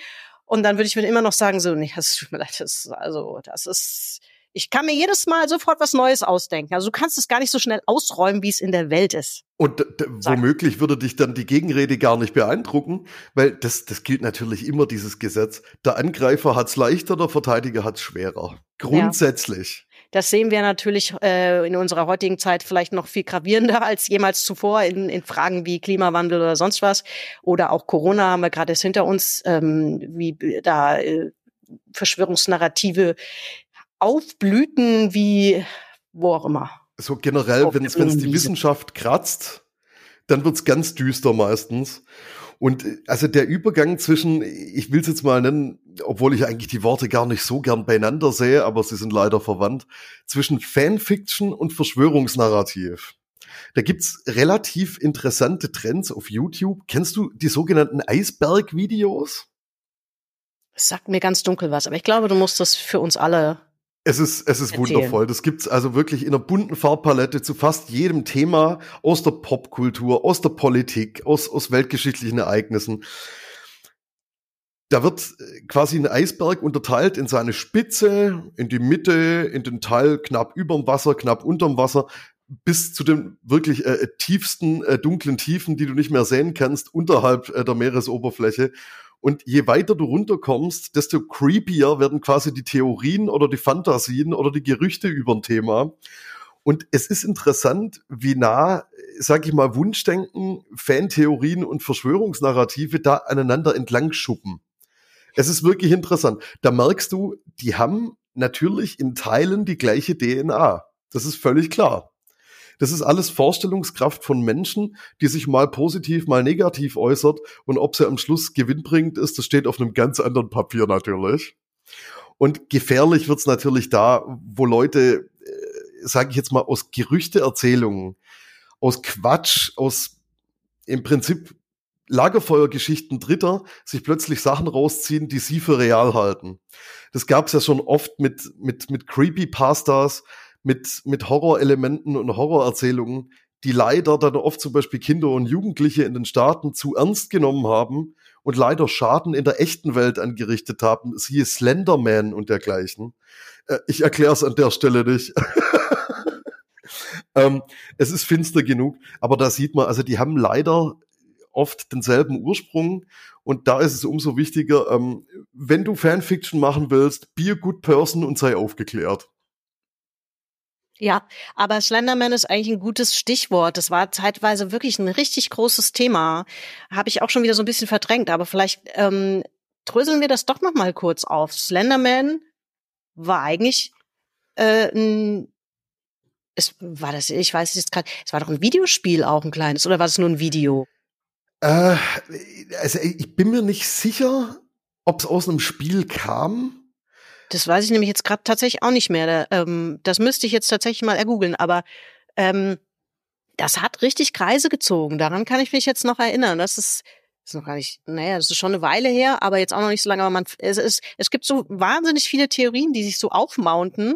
und dann würde ich mir immer noch sagen, so, nee, das tut mir leid, das, also, das ist, ich kann mir jedes Mal sofort was Neues ausdenken. Also du kannst es gar nicht so schnell ausräumen, wie es in der Welt ist. Und womöglich würde dich dann die Gegenrede gar nicht beeindrucken, weil das, das gilt natürlich immer, dieses Gesetz. Der Angreifer hat's leichter, der Verteidiger hat's schwerer. Grundsätzlich. Ja. Das sehen wir natürlich äh, in unserer heutigen Zeit vielleicht noch viel gravierender als jemals zuvor in, in Fragen wie Klimawandel oder sonst was. Oder auch Corona haben wir gerade jetzt hinter uns, ähm, wie da äh, Verschwörungsnarrative aufblüten wie wo auch immer. So generell, wenn es die Wissenschaft kratzt, dann wird's ganz düster meistens. Und äh, also der Übergang zwischen, ich will es jetzt mal nennen, obwohl ich eigentlich die Worte gar nicht so gern beieinander sehe, aber sie sind leider verwandt, zwischen Fanfiction und Verschwörungsnarrativ. Da gibt's relativ interessante Trends auf YouTube. Kennst du die sogenannten Eisberg-Videos? sagt mir ganz dunkel was, aber ich glaube, du musst das für uns alle es ist, es ist wundervoll. Das gibt's also wirklich in einer bunten Farbpalette zu fast jedem Thema aus der Popkultur, aus der Politik, aus, aus weltgeschichtlichen Ereignissen. Da wird äh, quasi ein Eisberg unterteilt in seine Spitze, in die Mitte, in den Teil knapp überm Wasser, knapp unterm Wasser, bis zu den wirklich äh, tiefsten, äh, dunklen Tiefen, die du nicht mehr sehen kannst, unterhalb äh, der Meeresoberfläche. Und je weiter du runterkommst, desto creepier werden quasi die Theorien oder die Fantasien oder die Gerüchte über ein Thema. Und es ist interessant, wie nah, sag ich mal, Wunschdenken, Fantheorien und Verschwörungsnarrative da aneinander entlang schuppen. Es ist wirklich interessant. Da merkst du, die haben natürlich in Teilen die gleiche DNA. Das ist völlig klar. Das ist alles Vorstellungskraft von Menschen, die sich mal positiv, mal negativ äußert. Und ob sie am Schluss gewinnbringend ist, das steht auf einem ganz anderen Papier natürlich. Und gefährlich wird's natürlich da, wo Leute, äh, sage ich jetzt mal, aus Gerüchteerzählungen, aus Quatsch, aus im Prinzip Lagerfeuergeschichten Dritter sich plötzlich Sachen rausziehen, die sie für real halten. Das gab's ja schon oft mit, mit, mit Creepypastas, mit, mit Horrorelementen und Horrorerzählungen, die leider dann oft zum Beispiel Kinder und Jugendliche in den Staaten zu ernst genommen haben und leider Schaden in der echten Welt angerichtet haben, siehe Slenderman und dergleichen. Äh, ich erkläre es an der Stelle nicht. ähm, es ist finster genug, aber da sieht man, also die haben leider oft denselben Ursprung und da ist es umso wichtiger, ähm, wenn du Fanfiction machen willst, be a good person und sei aufgeklärt. Ja, aber Slenderman ist eigentlich ein gutes Stichwort. Das war zeitweise wirklich ein richtig großes Thema. Habe ich auch schon wieder so ein bisschen verdrängt, aber vielleicht ähm, dröseln wir das doch noch mal kurz auf. Slenderman war eigentlich äh, ein es war das, ich weiß es jetzt gerade, es war doch ein Videospiel auch ein kleines, oder war es nur ein Video? Äh, also ich bin mir nicht sicher, ob es aus einem Spiel kam. Das weiß ich nämlich jetzt gerade tatsächlich auch nicht mehr. Ähm, das müsste ich jetzt tatsächlich mal ergoogeln, aber ähm, das hat richtig Kreise gezogen. Daran kann ich mich jetzt noch erinnern. Das ist, ist noch gar nicht, naja, das ist schon eine Weile her, aber jetzt auch noch nicht so lange. Aber man, es, ist, es gibt so wahnsinnig viele Theorien, die sich so aufmounten.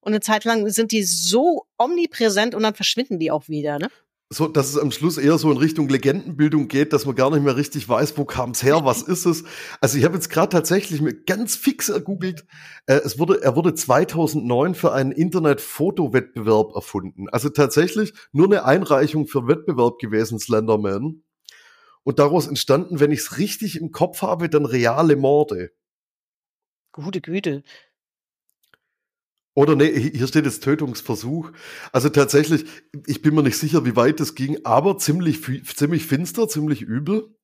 Und eine Zeit lang sind die so omnipräsent und dann verschwinden die auch wieder, ne? So, dass es am Schluss eher so in Richtung Legendenbildung geht, dass man gar nicht mehr richtig weiß, wo kam's her, was ist es. Also ich habe jetzt gerade tatsächlich mir ganz fix ergoogelt. Äh, es wurde, er wurde 2009 für einen Internet-Fotowettbewerb erfunden. Also tatsächlich nur eine Einreichung für Wettbewerb gewesen, Slenderman. Und daraus entstanden, wenn ich es richtig im Kopf habe, dann reale Morde. Gute Güte. Oder nee, hier steht jetzt Tötungsversuch. Also tatsächlich, ich bin mir nicht sicher, wie weit es ging, aber ziemlich, ziemlich finster, ziemlich übel.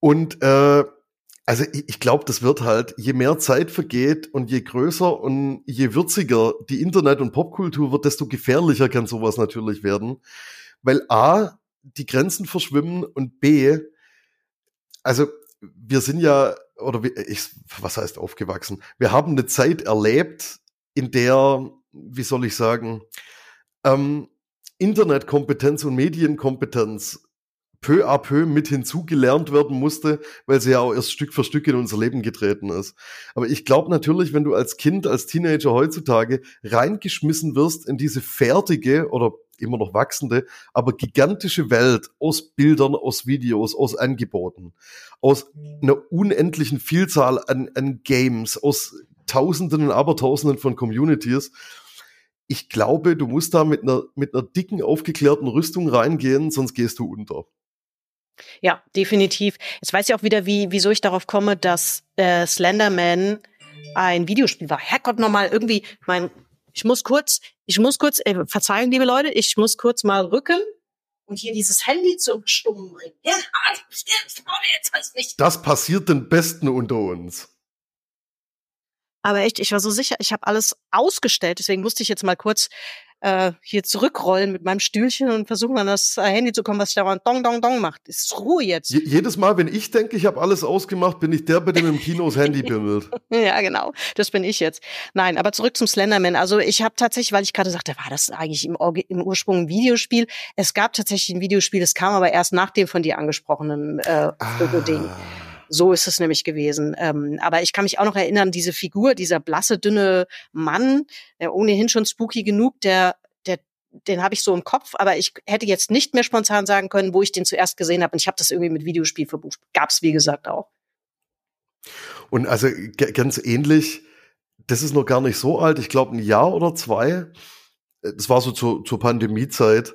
Und äh, also ich, ich glaube, das wird halt, je mehr Zeit vergeht und je größer und je würziger die Internet- und Popkultur wird, desto gefährlicher kann sowas natürlich werden. Weil A, die Grenzen verschwimmen und B, also wir sind ja, oder ich, was heißt aufgewachsen? Wir haben eine Zeit erlebt, in der, wie soll ich sagen, ähm, Internetkompetenz und Medienkompetenz peu à peu mit hinzugelernt werden musste, weil sie ja auch erst Stück für Stück in unser Leben getreten ist. Aber ich glaube natürlich, wenn du als Kind, als Teenager heutzutage reingeschmissen wirst in diese fertige oder immer noch wachsende, aber gigantische Welt aus Bildern, aus Videos, aus Angeboten, aus einer unendlichen Vielzahl an, an Games, aus Tausenden und Abertausenden von Communities. Ich glaube, du musst da mit einer, mit einer dicken, aufgeklärten Rüstung reingehen, sonst gehst du unter. Ja, definitiv. Jetzt weiß ich auch wieder, wie, wieso ich darauf komme, dass äh, Slenderman ein Videospiel war. Herrgott, nochmal irgendwie, mein, ich muss kurz, ich muss kurz, äh, verzeihen, liebe Leute, ich muss kurz mal rücken und hier dieses Handy zum Stummen bringen. Ja. Das passiert den Besten unter uns. Aber echt, ich war so sicher, ich habe alles ausgestellt. Deswegen musste ich jetzt mal kurz äh, hier zurückrollen mit meinem Stühlchen und versuchen an das Handy zu kommen, was da dong dong dong macht. Ist Ruhe jetzt. Je jedes Mal, wenn ich denke, ich habe alles ausgemacht, bin ich der, bei dem im Kino das Handy bimmelt. ja, genau. Das bin ich jetzt. Nein, aber zurück zum Slenderman. Also ich habe tatsächlich, weil ich gerade sagte, war das eigentlich im, im Ursprung ein Videospiel? Es gab tatsächlich ein Videospiel, es kam aber erst nach dem von dir angesprochenen äh. Ah. So ist es nämlich gewesen. Ähm, aber ich kann mich auch noch erinnern, diese Figur, dieser blasse, dünne Mann, der ohnehin schon spooky genug, der, den habe ich so im Kopf, aber ich hätte jetzt nicht mehr spontan sagen können, wo ich den zuerst gesehen habe. Und ich habe das irgendwie mit Videospiel verbucht. Gab's wie gesagt auch. Und also ganz ähnlich, das ist noch gar nicht so alt, ich glaube ein Jahr oder zwei. Das war so zur, zur Pandemiezeit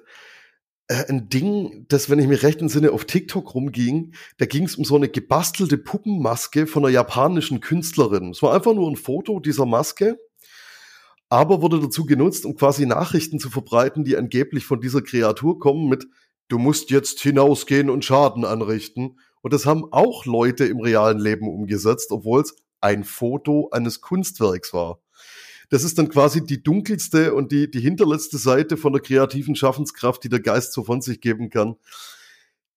äh, ein Ding, das, wenn ich mich recht entsinne, auf TikTok rumging. Da ging es um so eine gebastelte Puppenmaske von einer japanischen Künstlerin. Es war einfach nur ein Foto dieser Maske, aber wurde dazu genutzt, um quasi Nachrichten zu verbreiten, die angeblich von dieser Kreatur kommen mit Du musst jetzt hinausgehen und Schaden anrichten. Und das haben auch Leute im realen Leben umgesetzt, obwohl es ein Foto eines Kunstwerks war das ist dann quasi die dunkelste und die, die hinterletzte Seite von der kreativen Schaffenskraft, die der Geist so von sich geben kann.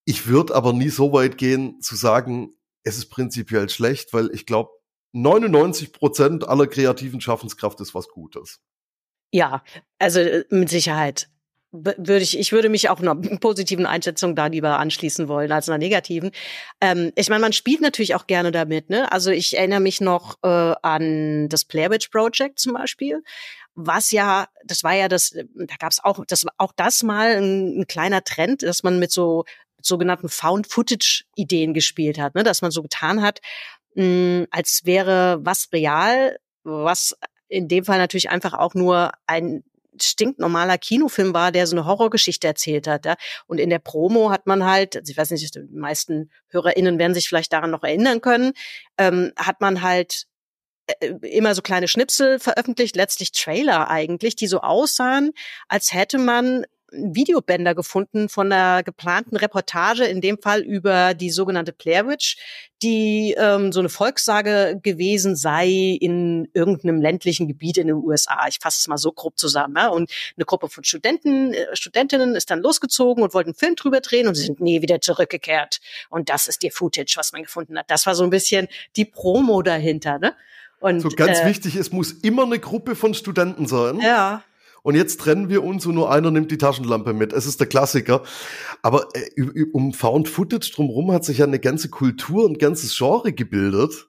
Ich würde aber nie so weit gehen zu sagen, es ist prinzipiell schlecht, weil ich glaube, 99 Prozent aller kreativen Schaffenskraft ist was Gutes. Ja, also äh, mit Sicherheit würde ich, ich würde mich auch einer positiven Einschätzung da lieber anschließen wollen als einer negativen. Ähm, ich meine, man spielt natürlich auch gerne damit. Ne? Also ich erinnere mich noch äh, an das Blair Witch Project zum Beispiel, was ja, das war ja das, da gab es auch, das auch das mal ein, ein kleiner Trend, dass man mit so sogenannten Found-Footage-Ideen gespielt hat, ne? dass man so getan hat, mh, als wäre was real, was in dem Fall natürlich einfach auch nur ein stinknormaler Kinofilm war, der so eine Horrorgeschichte erzählt hat. Ja? Und in der Promo hat man halt, also ich weiß nicht, die meisten HörerInnen werden sich vielleicht daran noch erinnern können, ähm, hat man halt äh, immer so kleine Schnipsel veröffentlicht, letztlich Trailer eigentlich, die so aussahen, als hätte man Videobänder gefunden von einer geplanten Reportage, in dem Fall über die sogenannte Blair Witch, die ähm, so eine Volkssage gewesen sei in irgendeinem ländlichen Gebiet in den USA. Ich fasse es mal so grob zusammen. Ja? Und eine Gruppe von Studenten, äh, Studentinnen ist dann losgezogen und wollten einen Film drüber drehen und sie sind nie wieder zurückgekehrt. Und das ist die Footage, was man gefunden hat. Das war so ein bisschen die Promo dahinter. Ne? Und, so ganz äh, wichtig, es muss immer eine Gruppe von Studenten sein. Ja und jetzt trennen wir uns und nur einer nimmt die Taschenlampe mit. Es ist der Klassiker. Aber äh, um Found Footage drumherum hat sich ja eine ganze Kultur, ein ganzes Genre gebildet.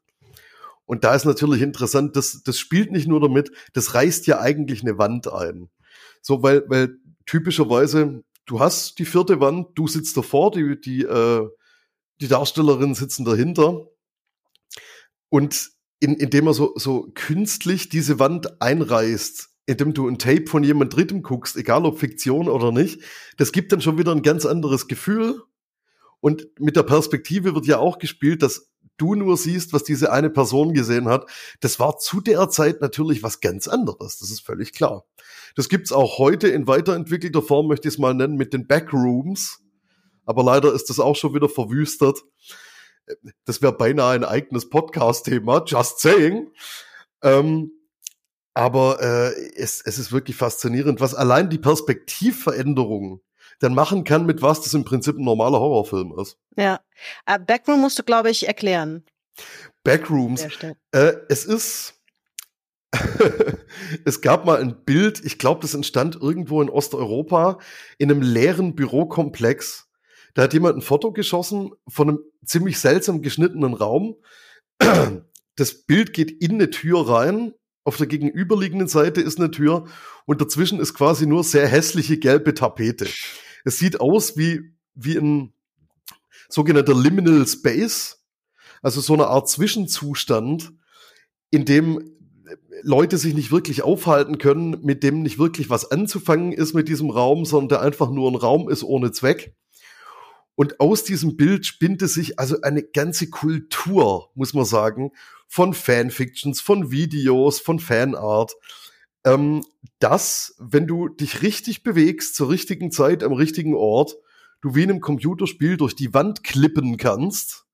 Und da ist natürlich interessant, das, das spielt nicht nur damit, das reißt ja eigentlich eine Wand ein. So, weil, weil typischerweise, du hast die vierte Wand, du sitzt davor, die, die, äh, die Darstellerinnen sitzen dahinter. Und in, indem er so, so künstlich diese Wand einreißt, indem du ein Tape von jemand Drittem guckst, egal ob Fiktion oder nicht, das gibt dann schon wieder ein ganz anderes Gefühl. Und mit der Perspektive wird ja auch gespielt, dass du nur siehst, was diese eine Person gesehen hat. Das war zu der Zeit natürlich was ganz anderes. Das ist völlig klar. Das gibt's auch heute in weiterentwickelter Form, möchte ich es mal nennen, mit den Backrooms. Aber leider ist das auch schon wieder verwüstert. Das wäre beinahe ein eigenes Podcast-Thema, just saying. Ähm, aber äh, es, es ist wirklich faszinierend, was allein die Perspektivveränderung dann machen kann, mit was das im Prinzip ein normaler Horrorfilm ist. Ja. Uh, Backroom musst du, glaube ich, erklären. Backrooms. Äh, es ist. es gab mal ein Bild, ich glaube, das entstand irgendwo in Osteuropa, in einem leeren Bürokomplex. Da hat jemand ein Foto geschossen von einem ziemlich seltsam geschnittenen Raum. Das Bild geht in eine Tür rein auf der gegenüberliegenden Seite ist eine Tür und dazwischen ist quasi nur sehr hässliche gelbe Tapete. Es sieht aus wie, wie ein sogenannter Liminal Space, also so eine Art Zwischenzustand, in dem Leute sich nicht wirklich aufhalten können, mit dem nicht wirklich was anzufangen ist mit diesem Raum, sondern der einfach nur ein Raum ist ohne Zweck. Und aus diesem Bild spinnte sich also eine ganze Kultur, muss man sagen, von Fanfictions, von Videos, von Fanart. Ähm, dass, wenn du dich richtig bewegst, zur richtigen Zeit, am richtigen Ort, du wie in einem Computerspiel durch die Wand klippen kannst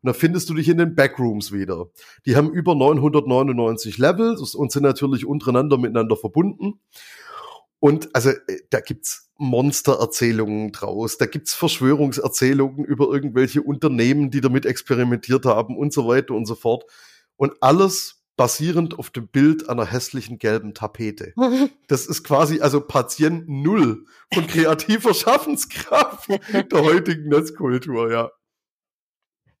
Und da findest du dich in den Backrooms wieder. Die haben über 999 Level und sind natürlich untereinander miteinander verbunden. Und also äh, da gibt's Monstererzählungen draus, da gibt's Verschwörungserzählungen über irgendwelche Unternehmen, die damit experimentiert haben und so weiter und so fort. Und alles basierend auf dem Bild einer hässlichen gelben Tapete. Das ist quasi also Patient Null von kreativer Schaffenskraft der heutigen Netzkultur, ja.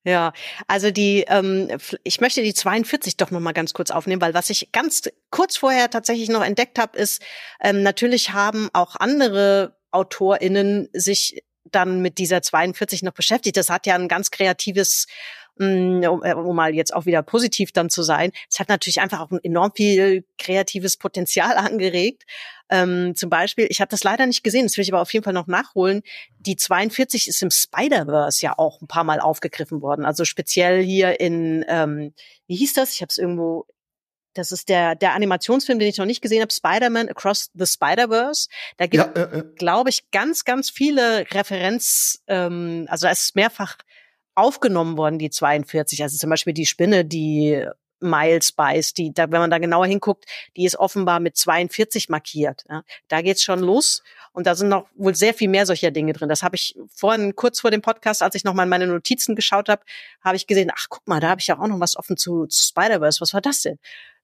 Ja, also die, ähm, ich möchte die 42 doch noch mal ganz kurz aufnehmen, weil was ich ganz kurz vorher tatsächlich noch entdeckt habe, ist, ähm, natürlich haben auch andere AutorInnen sich dann mit dieser 42 noch beschäftigt. Das hat ja ein ganz kreatives Mm, um, äh, um mal jetzt auch wieder positiv dann zu sein, es hat natürlich einfach auch ein enorm viel kreatives Potenzial angeregt. Ähm, zum Beispiel, ich habe das leider nicht gesehen, das will ich aber auf jeden Fall noch nachholen. Die 42 ist im Spider-Verse ja auch ein paar Mal aufgegriffen worden. Also speziell hier in, ähm, wie hieß das? Ich habe es irgendwo das ist der, der Animationsfilm, den ich noch nicht gesehen habe, Spider-Man Across the Spider-Verse. Da gibt, ja, äh, äh. glaube ich, ganz, ganz viele Referenz, ähm, also da ist mehrfach aufgenommen worden, die 42. Also zum Beispiel die Spinne, die Miles beißt, die, da, wenn man da genauer hinguckt, die ist offenbar mit 42 markiert. Ja. Da geht's schon los. Und da sind noch wohl sehr viel mehr solcher Dinge drin. Das habe ich vorhin kurz vor dem Podcast, als ich noch mal in meine Notizen geschaut habe, habe ich gesehen, ach guck mal, da habe ich ja auch noch was offen zu, zu Spider-Verse. Was war das denn?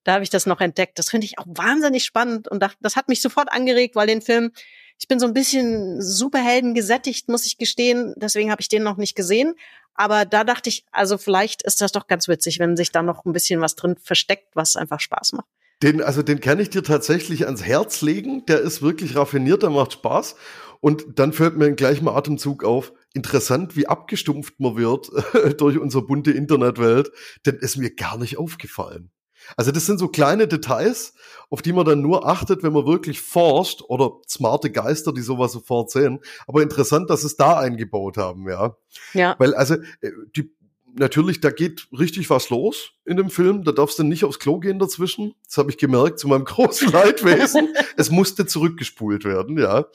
Da habe ich das noch entdeckt. Das finde ich auch wahnsinnig spannend und das hat mich sofort angeregt, weil den Film, ich bin so ein bisschen Superhelden gesättigt, muss ich gestehen. Deswegen habe ich den noch nicht gesehen. Aber da dachte ich, also vielleicht ist das doch ganz witzig, wenn sich da noch ein bisschen was drin versteckt, was einfach Spaß macht. Den, also den kann ich dir tatsächlich ans Herz legen. Der ist wirklich raffiniert, der macht Spaß. Und dann fällt mir in gleichem Atemzug auf, interessant, wie abgestumpft man wird durch unsere bunte Internetwelt, denn ist mir gar nicht aufgefallen. Also das sind so kleine Details, auf die man dann nur achtet, wenn man wirklich forscht oder smarte Geister, die sowas sofort sehen. Aber interessant, dass es da eingebaut haben, ja. Ja. Weil also äh, die natürlich, da geht richtig was los in dem Film. Da darfst du nicht aufs Klo gehen dazwischen. Das habe ich gemerkt zu meinem großen Leidwesen. es musste zurückgespult werden, ja.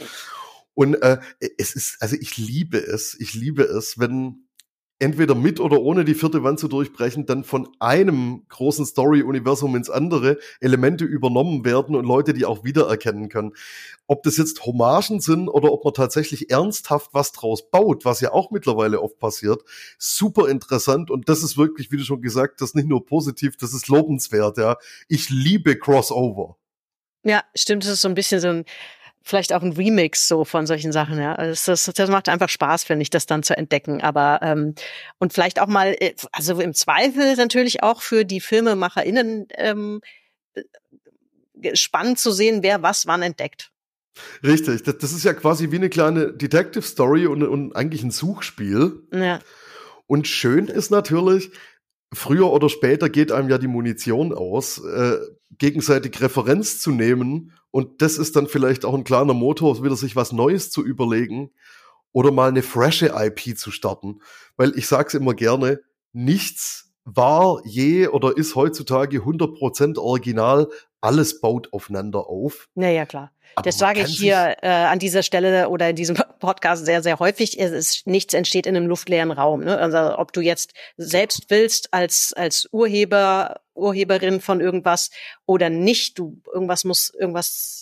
Und äh, es ist, also ich liebe es, ich liebe es, wenn entweder mit oder ohne die vierte Wand zu durchbrechen, dann von einem großen Story-Universum ins andere Elemente übernommen werden und Leute die auch wiedererkennen können. Ob das jetzt Hommagen sind oder ob man tatsächlich ernsthaft was draus baut, was ja auch mittlerweile oft passiert, super interessant und das ist wirklich, wie du schon gesagt hast, nicht nur positiv, das ist lobenswert, ja. Ich liebe Crossover. Ja, stimmt, das ist so ein bisschen so ein vielleicht auch ein Remix so von solchen Sachen. Ja, also das, das macht einfach Spaß, finde ich, das dann zu entdecken. Aber ähm, und vielleicht auch mal, äh, also im Zweifel natürlich auch für die FilmemacherInnen ähm, äh, spannend zu sehen, wer was wann entdeckt. Richtig, das, das ist ja quasi wie eine kleine Detective Story und, und eigentlich ein Suchspiel. Ja. Und schön ist natürlich, früher oder später geht einem ja die Munition aus, äh, gegenseitig Referenz zu nehmen. Und das ist dann vielleicht auch ein kleiner Motor, wieder sich was Neues zu überlegen oder mal eine frische IP zu starten. Weil ich sage es immer gerne, nichts war je oder ist heutzutage 100% original. Alles baut aufeinander auf. Naja, klar. Aber das sage ich hier äh, an dieser Stelle oder in diesem Podcast sehr, sehr häufig. Es ist, nichts entsteht in einem luftleeren Raum. Ne? Also ob du jetzt selbst willst als, als Urheber, Urheberin von irgendwas oder nicht, du irgendwas muss, irgendwas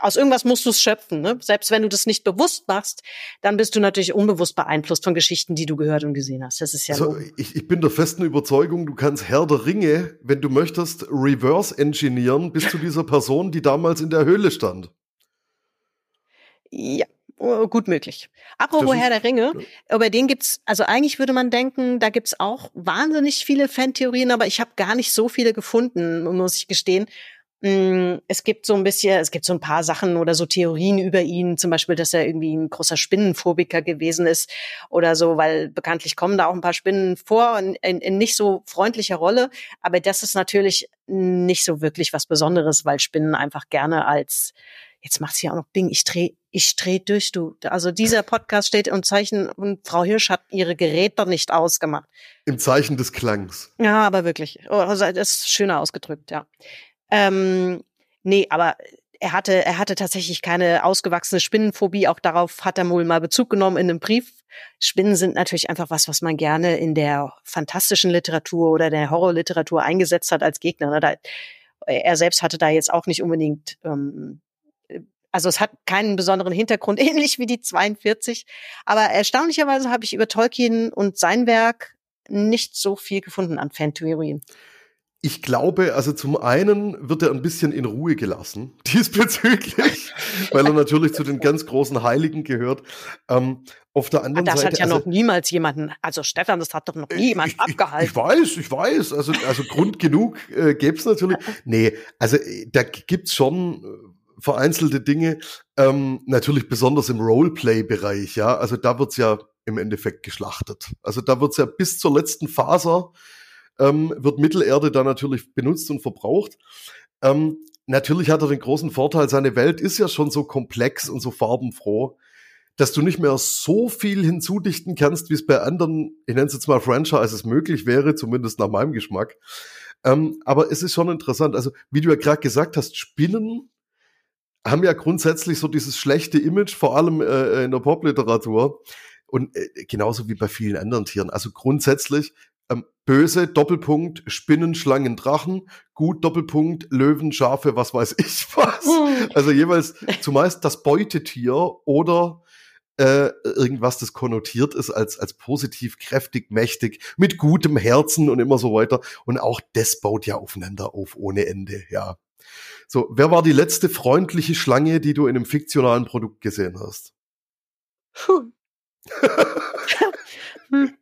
aus irgendwas musst du es schöpfen. Ne? Selbst wenn du das nicht bewusst machst, dann bist du natürlich unbewusst beeinflusst von Geschichten, die du gehört und gesehen hast. Das ist ja. Also, ich, ich bin der festen Überzeugung, du kannst Herr der Ringe, wenn du möchtest, reverse engineeren bis zu dieser Person, die damals in der Höhle stand. Ja, oh, gut möglich. Apropos Herr der Ringe, ja. über den gibt's, also eigentlich würde man denken, da gibt's auch wahnsinnig viele Fantheorien, aber ich habe gar nicht so viele gefunden, muss ich gestehen. Mm, es gibt so ein bisschen, es gibt so ein paar Sachen oder so Theorien über ihn, zum Beispiel, dass er irgendwie ein großer Spinnenphobiker gewesen ist oder so, weil bekanntlich kommen da auch ein paar Spinnen vor in, in, in nicht so freundlicher Rolle. Aber das ist natürlich nicht so wirklich was Besonderes, weil Spinnen einfach gerne als Jetzt macht sie auch noch Bing. Ich dreh, ich dreh durch, du. Also dieser Podcast steht im Zeichen und Frau Hirsch hat ihre Geräte nicht ausgemacht. Im Zeichen des Klangs. Ja, aber wirklich. Oh, also das ist schöner ausgedrückt, ja. Ähm, nee, aber er hatte, er hatte tatsächlich keine ausgewachsene Spinnenphobie. Auch darauf hat er wohl mal Bezug genommen in einem Brief Spinnen sind natürlich einfach was, was man gerne in der fantastischen Literatur oder der Horrorliteratur eingesetzt hat als Gegner. Ne? Da, er selbst hatte da jetzt auch nicht unbedingt, ähm, also es hat keinen besonderen Hintergrund, ähnlich wie die 42. Aber erstaunlicherweise habe ich über Tolkien und sein Werk nicht so viel gefunden an Fantheorien. Ich glaube, also zum einen wird er ein bisschen in Ruhe gelassen, diesbezüglich, weil er natürlich zu den ganz großen Heiligen gehört. Ähm, auf der anderen das Seite. Das hat ja also, noch niemals jemanden, also Stefan, das hat doch noch niemand ich, abgehalten. Ich, ich, weiß, ich weiß. Also, also Grund genug äh, gäbe es natürlich. Nee, also äh, da gibt's schon äh, vereinzelte Dinge, ähm, natürlich besonders im Roleplay-Bereich, ja. Also da wird's ja im Endeffekt geschlachtet. Also da wird's ja bis zur letzten Faser ähm, wird Mittelerde da natürlich benutzt und verbraucht. Ähm, natürlich hat er den großen Vorteil, seine Welt ist ja schon so komplex und so farbenfroh, dass du nicht mehr so viel hinzudichten kannst, wie es bei anderen, ich nenne es jetzt mal Franchises möglich wäre, zumindest nach meinem Geschmack. Ähm, aber es ist schon interessant. Also, wie du ja gerade gesagt hast, Spinnen haben ja grundsätzlich so dieses schlechte Image, vor allem äh, in der Popliteratur. Und äh, genauso wie bei vielen anderen Tieren. Also grundsätzlich böse, Doppelpunkt, Spinnen, Schlangen, Drachen, gut, Doppelpunkt, Löwen, Schafe, was weiß ich was. Hm. Also jeweils zumeist das Beutetier oder äh, irgendwas, das konnotiert ist als, als positiv, kräftig, mächtig, mit gutem Herzen und immer so weiter. Und auch das baut ja aufeinander auf ohne Ende, ja. So, wer war die letzte freundliche Schlange, die du in einem fiktionalen Produkt gesehen hast? Puh. hm.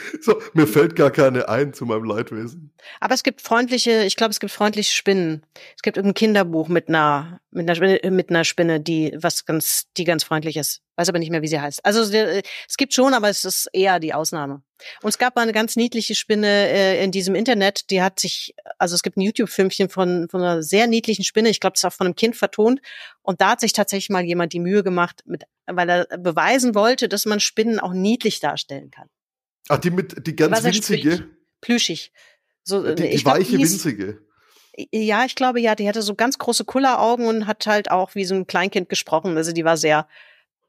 So, mir fällt gar keine ein zu meinem Leidwesen. Aber es gibt freundliche, ich glaube, es gibt freundliche Spinnen. Es gibt ein Kinderbuch mit einer, mit einer Spinne, mit einer Spinne, die was ganz, die ganz freundlich ist. Weiß aber nicht mehr, wie sie heißt. Also es gibt schon, aber es ist eher die Ausnahme. Und es gab mal eine ganz niedliche Spinne äh, in diesem Internet, die hat sich, also es gibt ein YouTube-Filmchen von, von einer sehr niedlichen Spinne, ich glaube, es ist auch von einem Kind vertont. Und da hat sich tatsächlich mal jemand die Mühe gemacht, mit, weil er beweisen wollte, dass man Spinnen auch niedlich darstellen kann. Ach, die mit, die ganz winzige? Plüschig. So, die, die weiche, glaub, winzige. Ja, ich glaube, ja, die hatte so ganz große Kulleraugen und hat halt auch wie so ein Kleinkind gesprochen. Also die war sehr,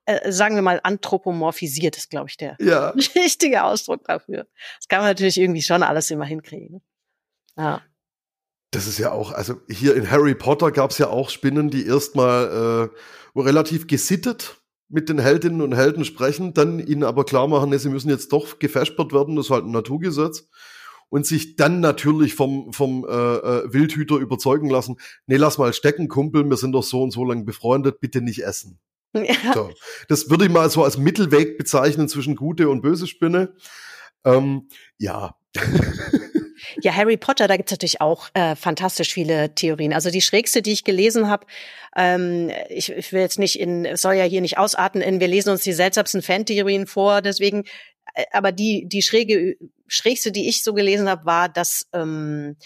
äh, sagen wir mal, anthropomorphisiert, ist, glaube ich, der ja. richtige Ausdruck dafür. Das kann man natürlich irgendwie schon alles immer hinkriegen. Ja. Das ist ja auch, also hier in Harry Potter gab es ja auch Spinnen, die erstmal äh, relativ gesittet mit den Heldinnen und Helden sprechen, dann ihnen aber klar machen, nee, sie müssen jetzt doch gefespert werden, das ist halt ein Naturgesetz. Und sich dann natürlich vom, vom äh, äh, Wildhüter überzeugen lassen, nee, lass mal stecken, Kumpel, wir sind doch so und so lang befreundet, bitte nicht essen. Ja. So. Das würde ich mal so als Mittelweg bezeichnen zwischen gute und böse Spinne. Ähm, ja. Ja, Harry Potter, da gibt's natürlich auch äh, fantastisch viele Theorien. Also die schrägste, die ich gelesen habe, ähm, ich, ich will jetzt nicht in, soll ja hier nicht ausarten in, wir lesen uns die seltsamsten Fantheorien vor, deswegen, äh, aber die, die schräge, schrägste, die ich so gelesen habe, war, dass ähm,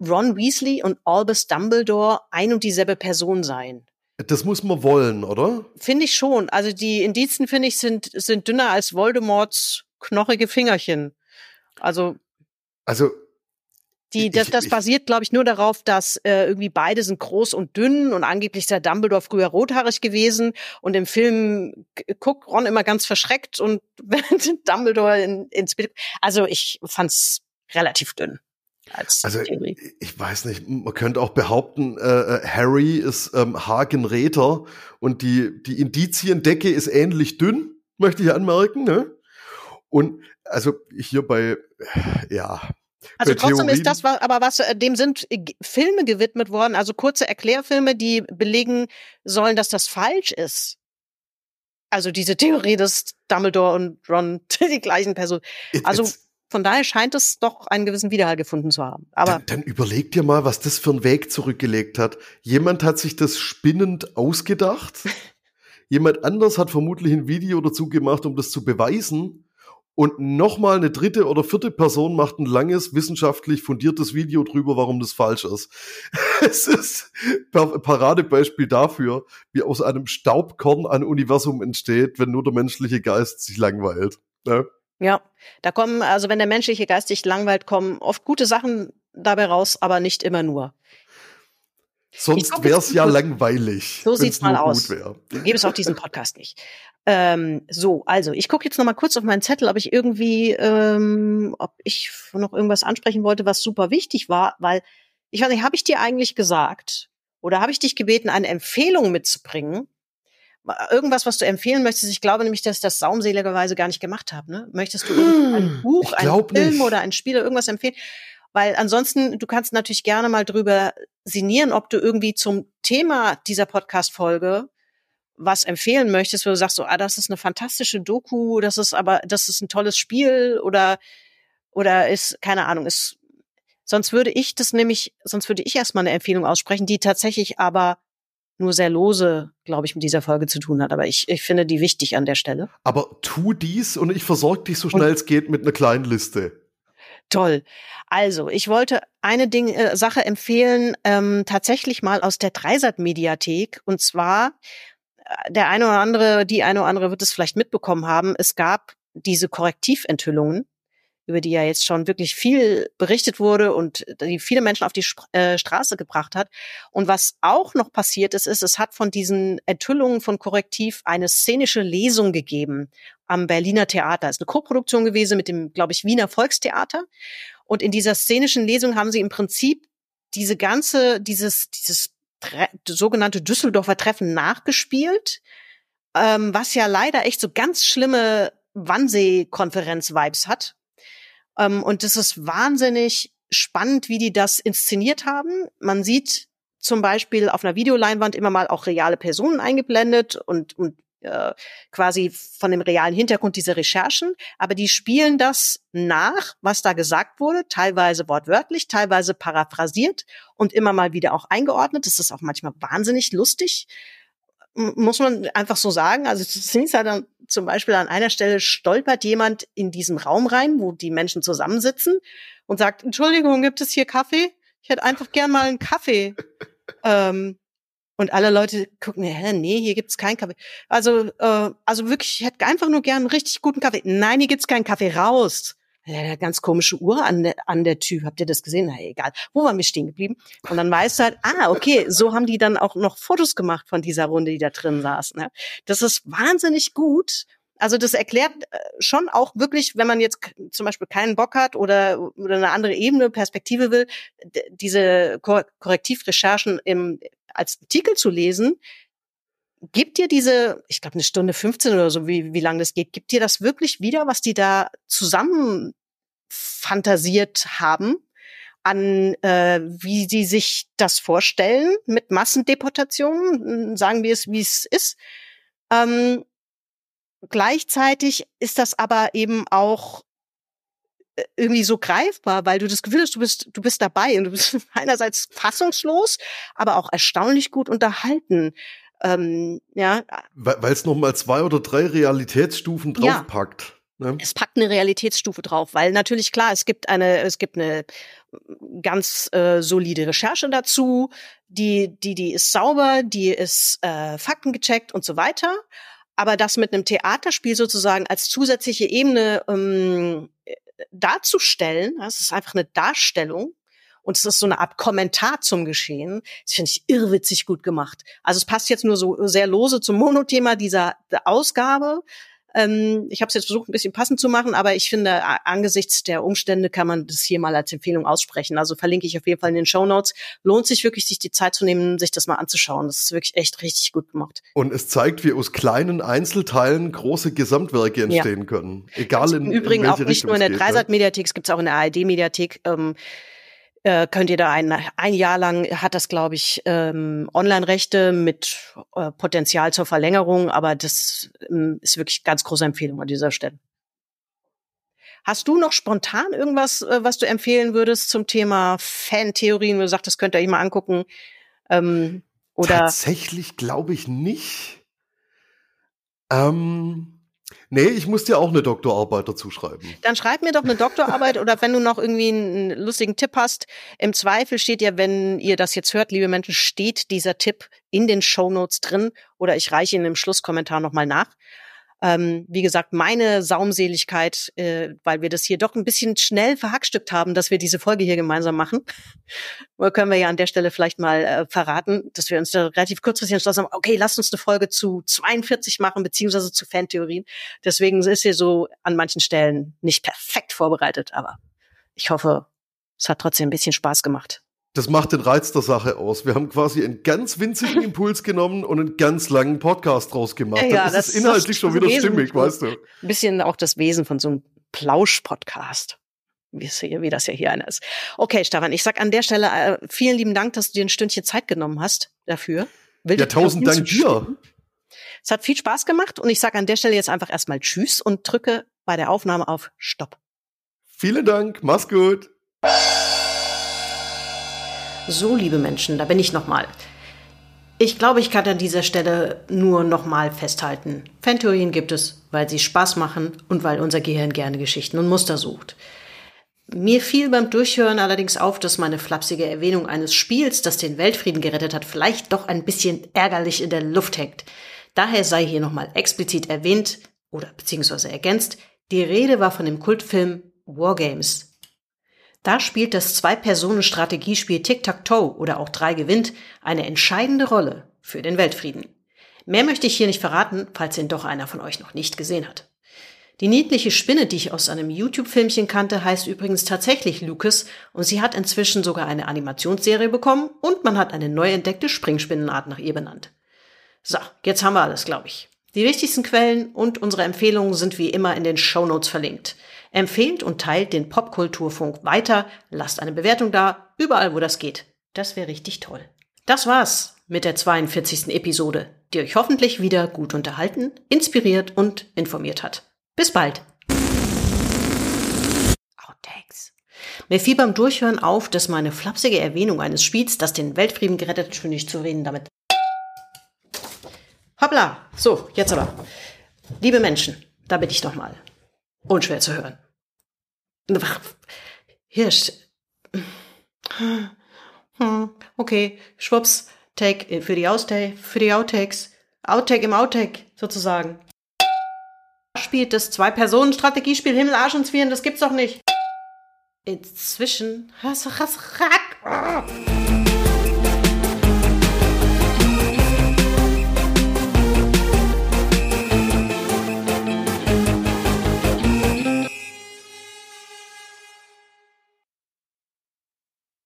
Ron Weasley und Albus Dumbledore ein und dieselbe Person seien. Das muss man wollen, oder? Finde ich schon. Also die Indizien, finde ich, sind, sind dünner als Voldemorts knochige Fingerchen. Also. Also die, das, das basiert, glaube ich, nur darauf, dass äh, irgendwie beide sind groß und dünn und angeblich ist der Dumbledore früher rothaarig gewesen und im Film guckt Ron immer ganz verschreckt und Dumbledore in, ins Bild. Also ich fand's relativ dünn. Als also Theorie. ich weiß nicht, man könnte auch behaupten, äh, äh Harry ist ähm, Hagen Räther und die, die Indiziendecke ist ähnlich dünn, möchte ich anmerken. Ne? Und also hier bei, ja, also trotzdem Theorien. ist das aber was, äh, dem sind äh, Filme gewidmet worden, also kurze Erklärfilme, die belegen sollen, dass das falsch ist. Also diese Theorie, dass Dumbledore und Ron die gleichen Personen. Also von daher scheint es doch einen gewissen Widerhall gefunden zu haben. Aber dann, dann überleg dir mal, was das für einen Weg zurückgelegt hat. Jemand hat sich das spinnend ausgedacht. Jemand anders hat vermutlich ein Video dazu gemacht, um das zu beweisen und nochmal eine dritte oder vierte Person macht ein langes, wissenschaftlich fundiertes Video drüber, warum das falsch ist. es ist Paradebeispiel dafür, wie aus einem Staubkorn ein Universum entsteht, wenn nur der menschliche Geist sich langweilt. Ne? Ja, da kommen, also wenn der menschliche Geist sich langweilt, kommen oft gute Sachen dabei raus, aber nicht immer nur. Sonst wäre es ja langweilig. So sieht's mal aus. Gäbe es auch diesen Podcast nicht. Ähm, so, also ich gucke jetzt noch mal kurz auf meinen Zettel, ob ich irgendwie, ähm, ob ich noch irgendwas ansprechen wollte, was super wichtig war, weil ich weiß nicht, habe ich dir eigentlich gesagt oder habe ich dich gebeten, eine Empfehlung mitzubringen? Irgendwas, was du empfehlen möchtest. Ich glaube nämlich, dass ich das saumseligerweise gar nicht gemacht habe. Ne? Möchtest du hm, ein Buch, ein Film nicht. oder ein Spiel oder irgendwas empfehlen? Weil ansonsten, du kannst natürlich gerne mal drüber sinnieren, ob du irgendwie zum Thema dieser Podcast-Folge was empfehlen möchtest, wo du sagst so, ah, das ist eine fantastische Doku, das ist aber, das ist ein tolles Spiel oder, oder ist, keine Ahnung, ist, sonst würde ich das nämlich, sonst würde ich erstmal eine Empfehlung aussprechen, die tatsächlich aber nur sehr lose, glaube ich, mit dieser Folge zu tun hat. Aber ich, ich finde die wichtig an der Stelle. Aber tu dies und ich versorge dich so schnell es geht mit einer kleinen Liste. Toll. Also, ich wollte eine Ding, äh, Sache empfehlen, ähm, tatsächlich mal aus der Dreisat-Mediathek. Und zwar, äh, der eine oder andere, die eine oder andere wird es vielleicht mitbekommen haben, es gab diese Korrektiventhüllungen über die ja jetzt schon wirklich viel berichtet wurde und die viele Menschen auf die Sp äh, Straße gebracht hat. Und was auch noch passiert ist, ist, es hat von diesen Enthüllungen von Korrektiv eine szenische Lesung gegeben am Berliner Theater. Das ist eine Koproduktion gewesen mit dem, glaube ich, Wiener Volkstheater. Und in dieser szenischen Lesung haben sie im Prinzip diese ganze, dieses, dieses sogenannte Düsseldorfer Treffen nachgespielt, ähm, was ja leider echt so ganz schlimme Wannsee-Konferenz-Vibes hat. Ähm, und das ist wahnsinnig spannend, wie die das inszeniert haben. Man sieht zum Beispiel auf einer Videoleinwand immer mal auch reale Personen eingeblendet und, und äh, quasi von dem realen Hintergrund dieser Recherchen, aber die spielen das nach, was da gesagt wurde, teilweise wortwörtlich, teilweise paraphrasiert und immer mal wieder auch eingeordnet. Das ist auch manchmal wahnsinnig lustig muss man einfach so sagen. Also dann zum Beispiel an einer Stelle stolpert jemand in diesen Raum rein, wo die Menschen zusammensitzen und sagt, Entschuldigung, gibt es hier Kaffee? Ich hätte einfach gern mal einen Kaffee. ähm, und alle Leute gucken, hä, nee, hier gibt's keinen Kaffee. Also, äh, also wirklich, ich hätte einfach nur gern einen richtig guten Kaffee. Nein, hier gibt's keinen Kaffee raus eine ganz komische Uhr an der, an der Tür. Habt ihr das gesehen? Na egal. Wo waren wir stehen geblieben? Und dann weißt du halt, ah, okay, so haben die dann auch noch Fotos gemacht von dieser Runde, die da drin saß. Ne? Das ist wahnsinnig gut. Also das erklärt äh, schon auch wirklich, wenn man jetzt zum Beispiel keinen Bock hat oder, oder eine andere Ebene, Perspektive will, diese Korrektivrecherchen im, als Artikel zu lesen, gibt dir diese, ich glaube eine Stunde 15 oder so, wie, wie lange das geht, gibt dir das wirklich wieder, was die da zusammen fantasiert haben, an äh, wie sie sich das vorstellen mit Massendeportationen, sagen wir es, wie es ist. Ähm, gleichzeitig ist das aber eben auch äh, irgendwie so greifbar, weil du das Gefühl hast, du bist, du bist dabei und du bist einerseits fassungslos, aber auch erstaunlich gut unterhalten. Ähm, ja. Weil es nochmal zwei oder drei Realitätsstufen draufpackt. Ja. Ne? Es packt eine Realitätsstufe drauf, weil natürlich klar, es gibt eine, es gibt eine ganz äh, solide Recherche dazu, die, die, die ist sauber, die ist äh, faktengecheckt und so weiter. Aber das mit einem Theaterspiel sozusagen als zusätzliche Ebene ähm, darzustellen, das ist einfach eine Darstellung, und es ist so eine Art Kommentar zum Geschehen. Das finde ich irrwitzig gut gemacht. Also es passt jetzt nur so sehr lose zum Monothema dieser Ausgabe. Ähm, ich habe es jetzt versucht, ein bisschen passend zu machen, aber ich finde, angesichts der Umstände kann man das hier mal als Empfehlung aussprechen. Also verlinke ich auf jeden Fall in den Show Notes. Lohnt sich wirklich, sich die Zeit zu nehmen, sich das mal anzuschauen. Das ist wirklich echt richtig gut gemacht. Und es zeigt, wie aus kleinen Einzelteilen große Gesamtwerke entstehen ja. können. Egal also in Im Übrigen in auch nicht nur in der ne? Dreisat-Mediathek, es gibt es auch in der ARD-Mediathek. Ähm, äh, könnt ihr da ein, ein Jahr lang hat das, glaube ich, ähm, Online-Rechte mit äh, Potenzial zur Verlängerung, aber das ähm, ist wirklich ganz große Empfehlung an dieser Stelle. Hast du noch spontan irgendwas, äh, was du empfehlen würdest zum Thema Fantheorien, wo du sagst, das könnt ihr euch mal angucken? Ähm, oder Tatsächlich glaube ich nicht. Ähm, Nee, ich muss dir auch eine Doktorarbeit dazu schreiben. Dann schreib mir doch eine Doktorarbeit oder wenn du noch irgendwie einen lustigen Tipp hast. Im Zweifel steht ja, wenn ihr das jetzt hört, liebe Menschen, steht dieser Tipp in den Show Notes drin oder ich reiche ihn im Schlusskommentar nochmal nach. Ähm, wie gesagt, meine Saumseligkeit, äh, weil wir das hier doch ein bisschen schnell verhackstückt haben, dass wir diese Folge hier gemeinsam machen. können wir ja an der Stelle vielleicht mal äh, verraten, dass wir uns da relativ kurzfristig entschlossen haben, okay, lasst uns eine Folge zu 42 machen, beziehungsweise zu Fantheorien. Deswegen ist hier so an manchen Stellen nicht perfekt vorbereitet, aber ich hoffe, es hat trotzdem ein bisschen Spaß gemacht. Das macht den Reiz der Sache aus. Wir haben quasi einen ganz winzigen Impuls genommen und einen ganz langen Podcast draus gemacht. Ja, ist das, es inhaltlich schon wieder Wesen, stimmig, weißt du. Ein bisschen auch das Wesen von so einem Plausch-Podcast. Wie, das ja hier einer ist. Okay, Stefan, ich sag an der Stelle äh, vielen lieben Dank, dass du dir ein Stündchen Zeit genommen hast dafür. Will ja, tausend Dank dir. Es hat viel Spaß gemacht und ich sage an der Stelle jetzt einfach erstmal Tschüss und drücke bei der Aufnahme auf Stopp. Vielen Dank, mach's gut. So, liebe Menschen, da bin ich nochmal. Ich glaube, ich kann an dieser Stelle nur nochmal festhalten. Fantheorien gibt es, weil sie Spaß machen und weil unser Gehirn gerne Geschichten und Muster sucht. Mir fiel beim Durchhören allerdings auf, dass meine flapsige Erwähnung eines Spiels, das den Weltfrieden gerettet hat, vielleicht doch ein bisschen ärgerlich in der Luft hängt. Daher sei hier nochmal explizit erwähnt oder beziehungsweise ergänzt, die Rede war von dem Kultfilm Wargames da spielt das Zwei-Personen-Strategiespiel Tic-Tac-Toe oder auch Drei gewinnt eine entscheidende Rolle für den Weltfrieden. Mehr möchte ich hier nicht verraten, falls ihn doch einer von euch noch nicht gesehen hat. Die niedliche Spinne, die ich aus einem YouTube-Filmchen kannte, heißt übrigens tatsächlich Lucas und sie hat inzwischen sogar eine Animationsserie bekommen und man hat eine neu entdeckte Springspinnenart nach ihr benannt. So, jetzt haben wir alles, glaube ich. Die wichtigsten Quellen und unsere Empfehlungen sind wie immer in den Show Notes verlinkt. Empfehlt und teilt den Popkulturfunk weiter, lasst eine Bewertung da, überall wo das geht. Das wäre richtig toll. Das war's mit der 42. Episode, die euch hoffentlich wieder gut unterhalten, inspiriert und informiert hat. Bis bald. Outtakes. Mir fiel beim Durchhören auf, dass meine flapsige Erwähnung eines Spiels, das den Weltfrieden gerettet, hat, nicht zu reden damit. Hoppla. So, jetzt aber. Liebe Menschen, da bitte ich doch mal. Unschwer zu hören. Hirsch. Okay, schwupps, Take für die Outtake, für die Outtakes. Outtake im Outtake, sozusagen. Spielt das Zwei-Personen-Strategiespiel Himmel, Arsch und Zwirn, das gibt's doch nicht. Inzwischen. Has, has, rack.